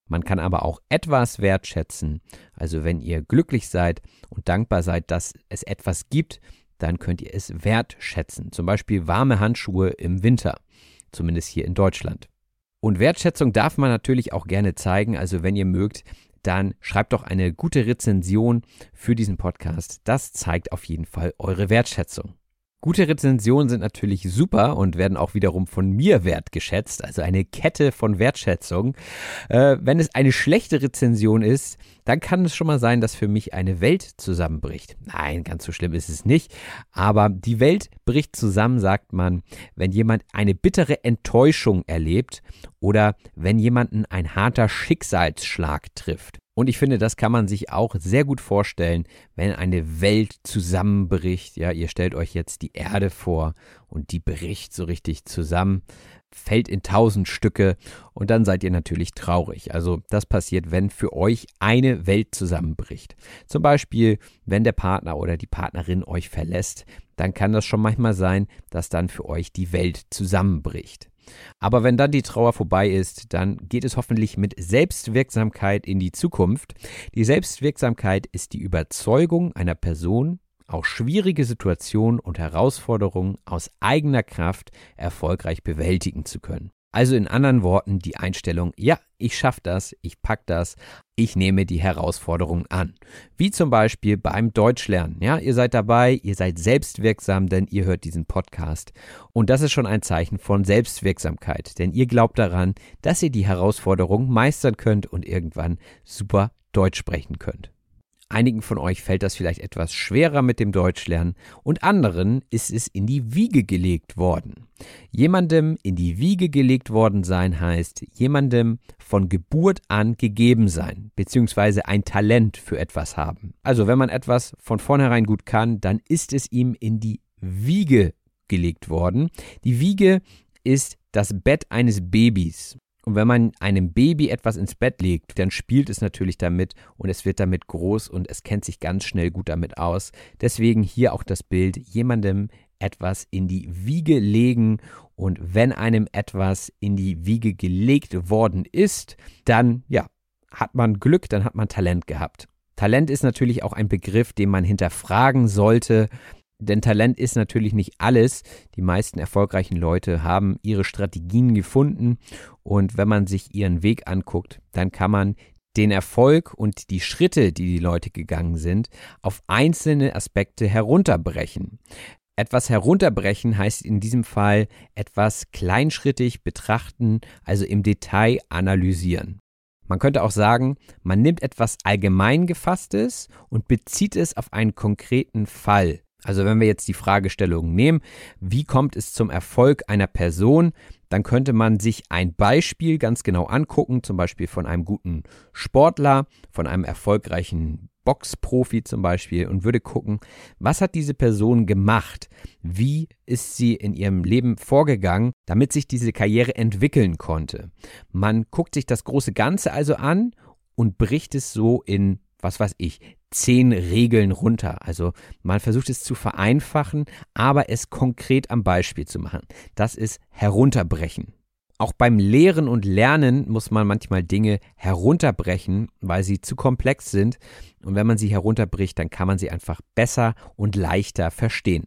Man kann aber auch etwas wertschätzen. Also wenn ihr glücklich seid und dankbar seid, dass es etwas gibt, dann könnt ihr es wertschätzen. Zum Beispiel warme Handschuhe im Winter, zumindest hier in Deutschland. Und Wertschätzung darf man natürlich auch gerne zeigen. Also wenn ihr mögt, dann schreibt doch eine gute Rezension für diesen Podcast. Das zeigt auf jeden Fall eure Wertschätzung. Gute Rezensionen sind natürlich super und werden auch wiederum von mir wertgeschätzt, also eine Kette von Wertschätzung. Äh, wenn es eine schlechte Rezension ist, dann kann es schon mal sein, dass für mich eine Welt zusammenbricht. Nein, ganz so schlimm ist es nicht, aber die Welt bricht zusammen, sagt man, wenn jemand eine bittere Enttäuschung erlebt oder wenn jemanden ein harter Schicksalsschlag trifft. Und ich finde, das kann man sich auch sehr gut vorstellen, wenn eine Welt zusammenbricht. Ja, ihr stellt euch jetzt die Erde vor und die bricht so richtig zusammen, fällt in tausend Stücke und dann seid ihr natürlich traurig. Also das passiert, wenn für euch eine Welt zusammenbricht. Zum Beispiel, wenn der Partner oder die Partnerin euch verlässt, dann kann das schon manchmal sein, dass dann für euch die Welt zusammenbricht. Aber wenn dann die Trauer vorbei ist, dann geht es hoffentlich mit Selbstwirksamkeit in die Zukunft. Die Selbstwirksamkeit ist die Überzeugung einer Person, auch schwierige Situationen und Herausforderungen aus eigener Kraft erfolgreich bewältigen zu können. Also in anderen Worten die Einstellung, ja, ich schaffe das, ich pack das, ich nehme die Herausforderung an. Wie zum Beispiel beim Deutschlernen. Ja, ihr seid dabei, ihr seid selbstwirksam, denn ihr hört diesen Podcast. Und das ist schon ein Zeichen von Selbstwirksamkeit, denn ihr glaubt daran, dass ihr die Herausforderung meistern könnt und irgendwann super Deutsch sprechen könnt. Einigen von euch fällt das vielleicht etwas schwerer mit dem Deutschlernen und anderen ist es in die Wiege gelegt worden. Jemandem in die Wiege gelegt worden sein heißt, jemandem von Geburt an gegeben sein, beziehungsweise ein Talent für etwas haben. Also wenn man etwas von vornherein gut kann, dann ist es ihm in die Wiege gelegt worden. Die Wiege ist das Bett eines Babys. Und wenn man einem Baby etwas ins Bett legt, dann spielt es natürlich damit und es wird damit groß und es kennt sich ganz schnell gut damit aus. Deswegen hier auch das Bild, jemandem etwas in die Wiege legen und wenn einem etwas in die Wiege gelegt worden ist, dann ja, hat man Glück, dann hat man Talent gehabt. Talent ist natürlich auch ein Begriff, den man hinterfragen sollte. Denn Talent ist natürlich nicht alles. Die meisten erfolgreichen Leute haben ihre Strategien gefunden und wenn man sich ihren Weg anguckt, dann kann man den Erfolg und die Schritte, die die Leute gegangen sind, auf einzelne Aspekte herunterbrechen. Etwas herunterbrechen heißt in diesem Fall etwas kleinschrittig betrachten, also im Detail analysieren. Man könnte auch sagen, man nimmt etwas allgemein gefasstes und bezieht es auf einen konkreten Fall. Also wenn wir jetzt die Fragestellung nehmen, wie kommt es zum Erfolg einer Person, dann könnte man sich ein Beispiel ganz genau angucken, zum Beispiel von einem guten Sportler, von einem erfolgreichen Boxprofi zum Beispiel und würde gucken, was hat diese Person gemacht? Wie ist sie in ihrem Leben vorgegangen, damit sich diese Karriere entwickeln konnte? Man guckt sich das große Ganze also an und bricht es so in, was weiß ich, zehn Regeln runter. Also man versucht es zu vereinfachen, aber es konkret am Beispiel zu machen. Das ist herunterbrechen. Auch beim Lehren und Lernen muss man manchmal Dinge herunterbrechen, weil sie zu komplex sind. Und wenn man sie herunterbricht, dann kann man sie einfach besser und leichter verstehen.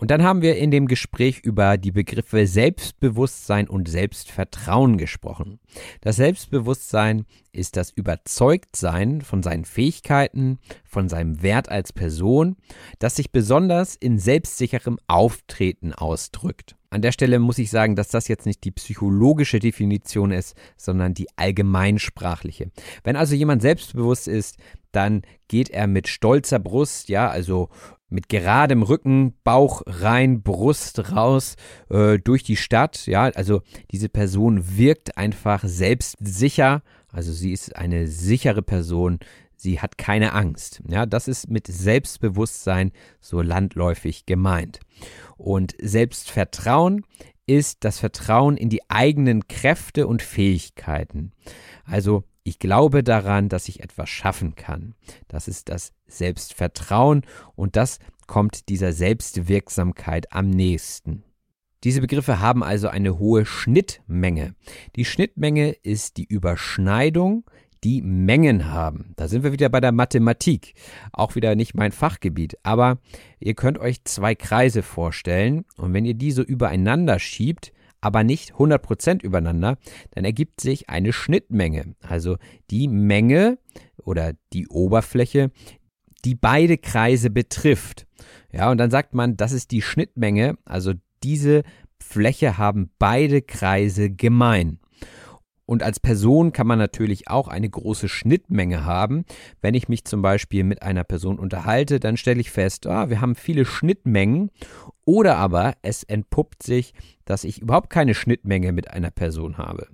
Und dann haben wir in dem Gespräch über die Begriffe Selbstbewusstsein und Selbstvertrauen gesprochen. Das Selbstbewusstsein ist das Überzeugtsein von seinen Fähigkeiten, von seinem Wert als Person, das sich besonders in selbstsicherem Auftreten ausdrückt. An der Stelle muss ich sagen, dass das jetzt nicht die psychologische Definition ist, sondern die allgemeinsprachliche. Wenn also jemand selbstbewusst ist, dann geht er mit stolzer Brust, ja, also mit geradem Rücken, Bauch rein, Brust raus äh, durch die Stadt. Ja, also diese Person wirkt einfach selbstsicher. Also sie ist eine sichere Person. Sie hat keine Angst. Ja, das ist mit Selbstbewusstsein so landläufig gemeint. Und Selbstvertrauen ist das Vertrauen in die eigenen Kräfte und Fähigkeiten. Also ich glaube daran, dass ich etwas schaffen kann. Das ist das Selbstvertrauen und das kommt dieser Selbstwirksamkeit am nächsten. Diese Begriffe haben also eine hohe Schnittmenge. Die Schnittmenge ist die Überschneidung, die Mengen haben. Da sind wir wieder bei der Mathematik. Auch wieder nicht mein Fachgebiet. Aber ihr könnt euch zwei Kreise vorstellen und wenn ihr die so übereinander schiebt, aber nicht 100% übereinander, dann ergibt sich eine Schnittmenge. Also die Menge oder die Oberfläche, die beide Kreise betrifft. Ja, und dann sagt man, das ist die Schnittmenge, also diese Fläche haben beide Kreise gemein. Und als Person kann man natürlich auch eine große Schnittmenge haben. Wenn ich mich zum Beispiel mit einer Person unterhalte, dann stelle ich fest, ah, wir haben viele Schnittmengen. Oder aber es entpuppt sich, dass ich überhaupt keine Schnittmenge mit einer Person habe.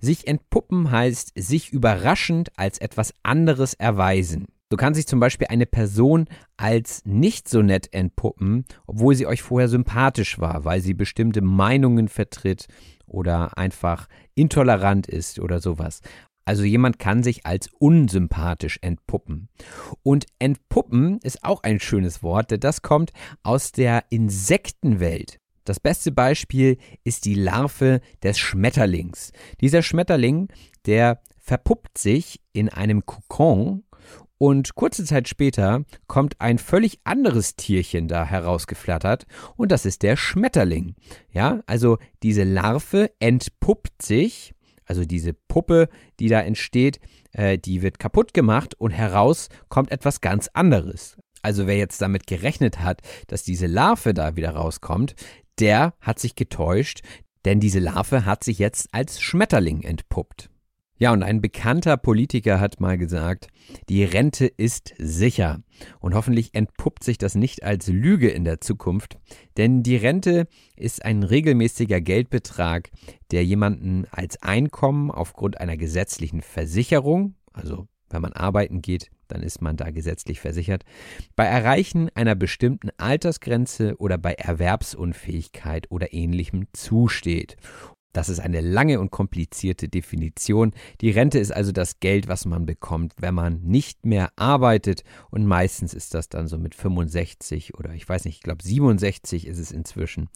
Sich entpuppen heißt sich überraschend als etwas anderes erweisen. So kann sich zum Beispiel eine Person als nicht so nett entpuppen, obwohl sie euch vorher sympathisch war, weil sie bestimmte Meinungen vertritt oder einfach intolerant ist oder sowas. Also jemand kann sich als unsympathisch entpuppen. Und entpuppen ist auch ein schönes Wort, denn das kommt aus der Insektenwelt. Das beste Beispiel ist die Larve des Schmetterlings. Dieser Schmetterling, der verpuppt sich in einem Kokon und kurze Zeit später kommt ein völlig anderes Tierchen da herausgeflattert und das ist der Schmetterling. Ja, also diese Larve entpuppt sich, also diese Puppe, die da entsteht, äh, die wird kaputt gemacht und heraus kommt etwas ganz anderes. Also wer jetzt damit gerechnet hat, dass diese Larve da wieder rauskommt, der hat sich getäuscht, denn diese Larve hat sich jetzt als Schmetterling entpuppt. Ja, und ein bekannter Politiker hat mal gesagt, die Rente ist sicher. Und hoffentlich entpuppt sich das nicht als Lüge in der Zukunft, denn die Rente ist ein regelmäßiger Geldbetrag, der jemanden als Einkommen aufgrund einer gesetzlichen Versicherung, also wenn man arbeiten geht, dann ist man da gesetzlich versichert, bei Erreichen einer bestimmten Altersgrenze oder bei Erwerbsunfähigkeit oder ähnlichem zusteht. Das ist eine lange und komplizierte Definition. Die Rente ist also das Geld, was man bekommt, wenn man nicht mehr arbeitet. Und meistens ist das dann so mit 65 oder ich weiß nicht, ich glaube 67 ist es inzwischen.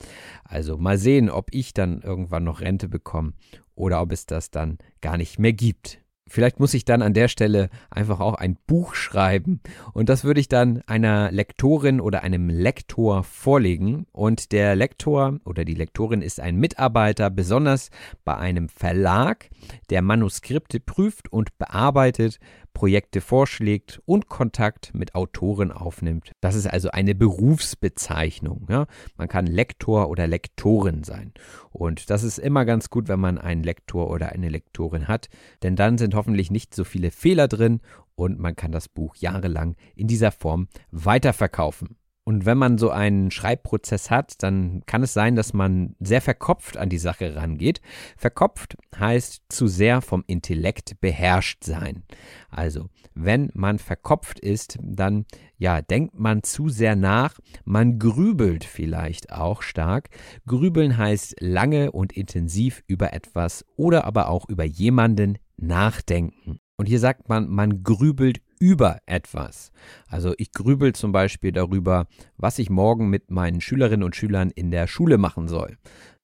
Also mal sehen, ob ich dann irgendwann noch Rente bekomme oder ob es das dann gar nicht mehr gibt. Vielleicht muss ich dann an der Stelle einfach auch ein Buch schreiben und das würde ich dann einer Lektorin oder einem Lektor vorlegen und der Lektor oder die Lektorin ist ein Mitarbeiter, besonders bei einem Verlag, der Manuskripte prüft und bearbeitet, Projekte vorschlägt und Kontakt mit Autoren aufnimmt. Das ist also eine Berufsbezeichnung. Ja? Man kann Lektor oder Lektorin sein. Und das ist immer ganz gut, wenn man einen Lektor oder eine Lektorin hat, denn dann sind hoffentlich nicht so viele Fehler drin und man kann das Buch jahrelang in dieser Form weiterverkaufen. Und wenn man so einen Schreibprozess hat, dann kann es sein, dass man sehr verkopft an die Sache rangeht. Verkopft heißt zu sehr vom Intellekt beherrscht sein. Also, wenn man verkopft ist, dann ja, denkt man zu sehr nach, man grübelt vielleicht auch stark. Grübeln heißt lange und intensiv über etwas oder aber auch über jemanden nachdenken. Und hier sagt man, man grübelt über etwas. Also ich grübel zum Beispiel darüber, was ich morgen mit meinen Schülerinnen und Schülern in der Schule machen soll.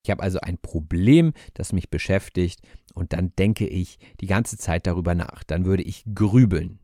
Ich habe also ein Problem, das mich beschäftigt und dann denke ich die ganze Zeit darüber nach. Dann würde ich grübeln.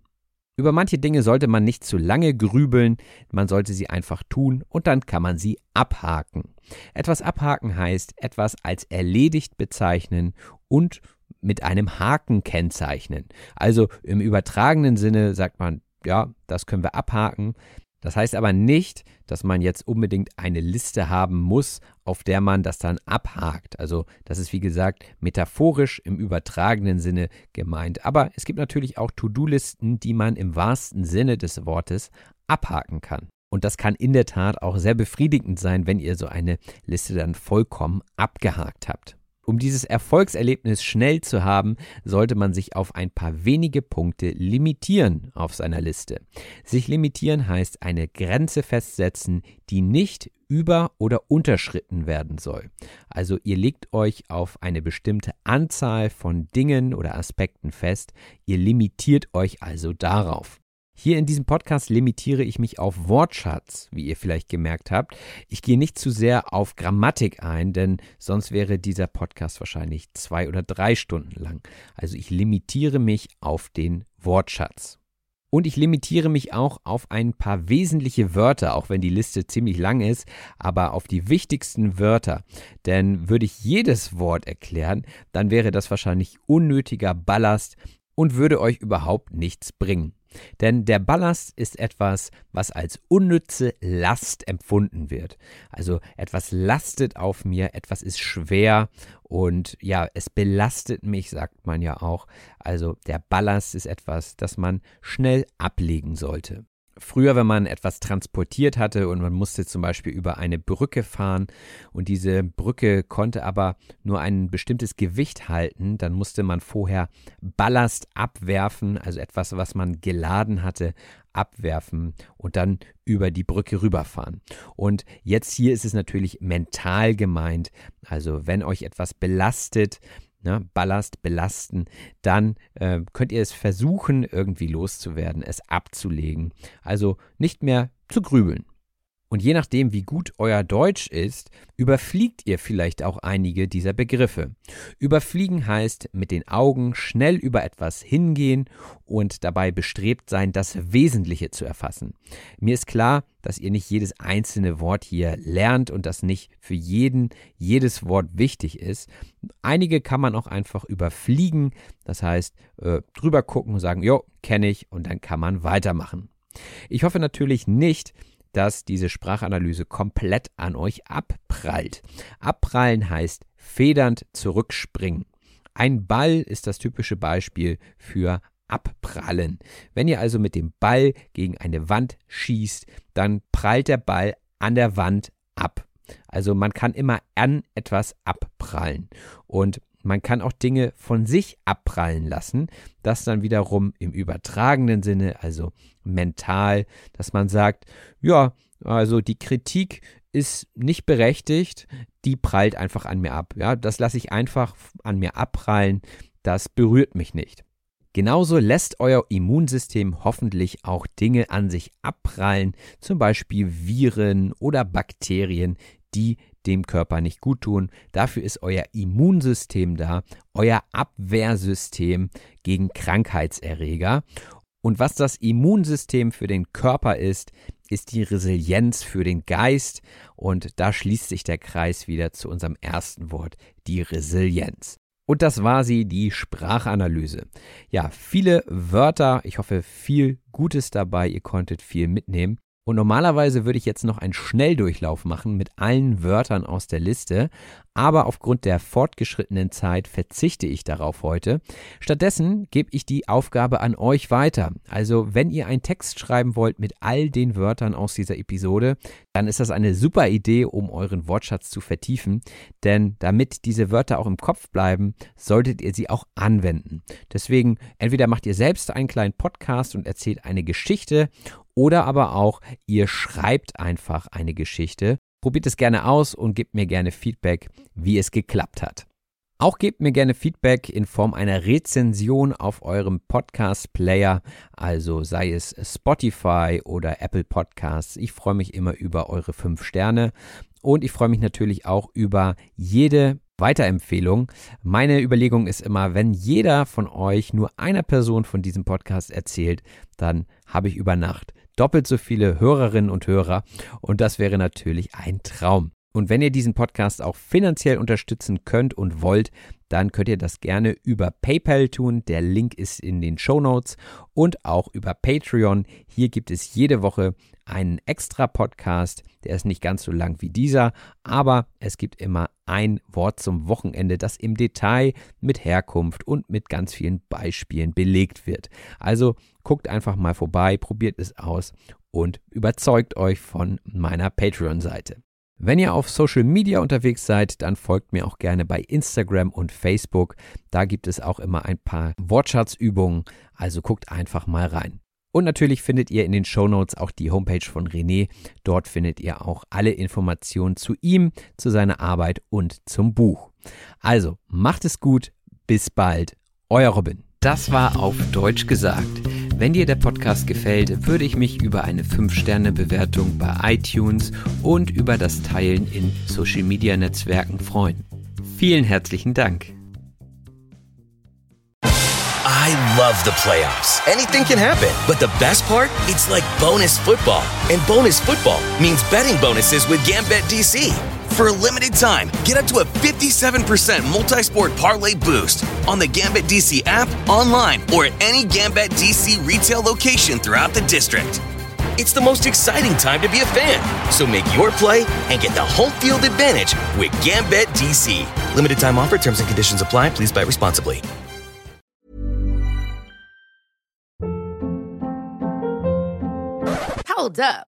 Über manche Dinge sollte man nicht zu lange grübeln, man sollte sie einfach tun und dann kann man sie abhaken. Etwas abhaken heißt etwas als erledigt bezeichnen und mit einem Haken kennzeichnen. Also im übertragenen Sinne sagt man, ja, das können wir abhaken. Das heißt aber nicht, dass man jetzt unbedingt eine Liste haben muss, auf der man das dann abhakt. Also das ist wie gesagt metaphorisch im übertragenen Sinne gemeint. Aber es gibt natürlich auch To-Do-Listen, die man im wahrsten Sinne des Wortes abhaken kann. Und das kann in der Tat auch sehr befriedigend sein, wenn ihr so eine Liste dann vollkommen abgehakt habt. Um dieses Erfolgserlebnis schnell zu haben, sollte man sich auf ein paar wenige Punkte limitieren auf seiner Liste. Sich limitieren heißt eine Grenze festsetzen, die nicht über- oder unterschritten werden soll. Also ihr legt euch auf eine bestimmte Anzahl von Dingen oder Aspekten fest, ihr limitiert euch also darauf. Hier in diesem Podcast limitiere ich mich auf Wortschatz, wie ihr vielleicht gemerkt habt. Ich gehe nicht zu sehr auf Grammatik ein, denn sonst wäre dieser Podcast wahrscheinlich zwei oder drei Stunden lang. Also ich limitiere mich auf den Wortschatz. Und ich limitiere mich auch auf ein paar wesentliche Wörter, auch wenn die Liste ziemlich lang ist, aber auf die wichtigsten Wörter. Denn würde ich jedes Wort erklären, dann wäre das wahrscheinlich unnötiger Ballast und würde euch überhaupt nichts bringen. Denn der Ballast ist etwas, was als unnütze Last empfunden wird. Also etwas lastet auf mir, etwas ist schwer und ja, es belastet mich, sagt man ja auch. Also der Ballast ist etwas, das man schnell ablegen sollte. Früher, wenn man etwas transportiert hatte und man musste zum Beispiel über eine Brücke fahren und diese Brücke konnte aber nur ein bestimmtes Gewicht halten, dann musste man vorher Ballast abwerfen, also etwas, was man geladen hatte, abwerfen und dann über die Brücke rüberfahren. Und jetzt hier ist es natürlich mental gemeint, also wenn euch etwas belastet, ne, Ballast belasten, dann äh, könnt ihr es versuchen, irgendwie loszuwerden, es abzulegen. Also nicht mehr zu grübeln. Und je nachdem, wie gut euer Deutsch ist, überfliegt ihr vielleicht auch einige dieser Begriffe. Überfliegen heißt mit den Augen schnell über etwas hingehen und dabei bestrebt sein, das Wesentliche zu erfassen. Mir ist klar, dass ihr nicht jedes einzelne Wort hier lernt und dass nicht für jeden jedes Wort wichtig ist. Einige kann man auch einfach überfliegen, das heißt äh, drüber gucken und sagen, jo, kenne ich und dann kann man weitermachen. Ich hoffe natürlich nicht, dass diese Sprachanalyse komplett an euch abprallt. Abprallen heißt federnd zurückspringen. Ein Ball ist das typische Beispiel für abprallen. Wenn ihr also mit dem Ball gegen eine Wand schießt, dann prallt der Ball an der Wand ab. Also man kann immer an etwas abprallen. Und man kann auch Dinge von sich abprallen lassen. Das dann wiederum im übertragenen Sinne, also mental, dass man sagt, ja, also die Kritik ist nicht berechtigt, die prallt einfach an mir ab. Ja, das lasse ich einfach an mir abprallen, das berührt mich nicht. Genauso lässt euer Immunsystem hoffentlich auch Dinge an sich abprallen, zum Beispiel Viren oder Bakterien, die dem Körper nicht gut tun. Dafür ist euer Immunsystem da, euer Abwehrsystem gegen Krankheitserreger. Und was das Immunsystem für den Körper ist, ist die Resilienz für den Geist. Und da schließt sich der Kreis wieder zu unserem ersten Wort, die Resilienz. Und das war sie, die Sprachanalyse. Ja, viele Wörter, ich hoffe viel Gutes dabei, ihr konntet viel mitnehmen. Und normalerweise würde ich jetzt noch einen Schnelldurchlauf machen mit allen Wörtern aus der Liste, aber aufgrund der fortgeschrittenen Zeit verzichte ich darauf heute. Stattdessen gebe ich die Aufgabe an euch weiter. Also wenn ihr einen Text schreiben wollt mit all den Wörtern aus dieser Episode, dann ist das eine super Idee, um euren Wortschatz zu vertiefen, denn damit diese Wörter auch im Kopf bleiben, solltet ihr sie auch anwenden. Deswegen entweder macht ihr selbst einen kleinen Podcast und erzählt eine Geschichte oder aber auch, ihr schreibt einfach eine Geschichte. Probiert es gerne aus und gebt mir gerne Feedback, wie es geklappt hat. Auch gebt mir gerne Feedback in Form einer Rezension auf eurem Podcast-Player, also sei es Spotify oder Apple Podcasts. Ich freue mich immer über eure fünf Sterne und ich freue mich natürlich auch über jede Weiterempfehlung. Meine Überlegung ist immer, wenn jeder von euch nur einer Person von diesem Podcast erzählt, dann habe ich über Nacht doppelt so viele Hörerinnen und Hörer und das wäre natürlich ein Traum. Und wenn ihr diesen Podcast auch finanziell unterstützen könnt und wollt, dann könnt ihr das gerne über PayPal tun. Der Link ist in den Show Notes und auch über Patreon. Hier gibt es jede Woche einen extra Podcast. Der ist nicht ganz so lang wie dieser, aber es gibt immer ein Wort zum Wochenende, das im Detail mit Herkunft und mit ganz vielen Beispielen belegt wird. Also guckt einfach mal vorbei, probiert es aus und überzeugt euch von meiner Patreon-Seite. Wenn ihr auf Social Media unterwegs seid, dann folgt mir auch gerne bei Instagram und Facebook. Da gibt es auch immer ein paar Wortschatzübungen, also guckt einfach mal rein. Und natürlich findet ihr in den Show Notes auch die Homepage von René. Dort findet ihr auch alle Informationen zu ihm, zu seiner Arbeit und zum Buch. Also macht es gut, bis bald, euer Robin. Das war auf Deutsch gesagt. Wenn dir der Podcast gefällt, würde ich mich über eine 5-Sterne-Bewertung bei iTunes und über das Teilen in Social-Media-Netzwerken freuen. Vielen herzlichen Dank. I love the playoffs. Anything can happen. But the best part? It's like bonus football. And bonus football means betting bonuses with Gambit DC. For a limited time, get up to a 57% multi sport parlay boost on the Gambit DC app, online, or at any Gambit DC retail location throughout the district. It's the most exciting time to be a fan. So make your play and get the home field advantage with Gambit DC. Limited time offer, terms and conditions apply. Please bet responsibly. Hold up.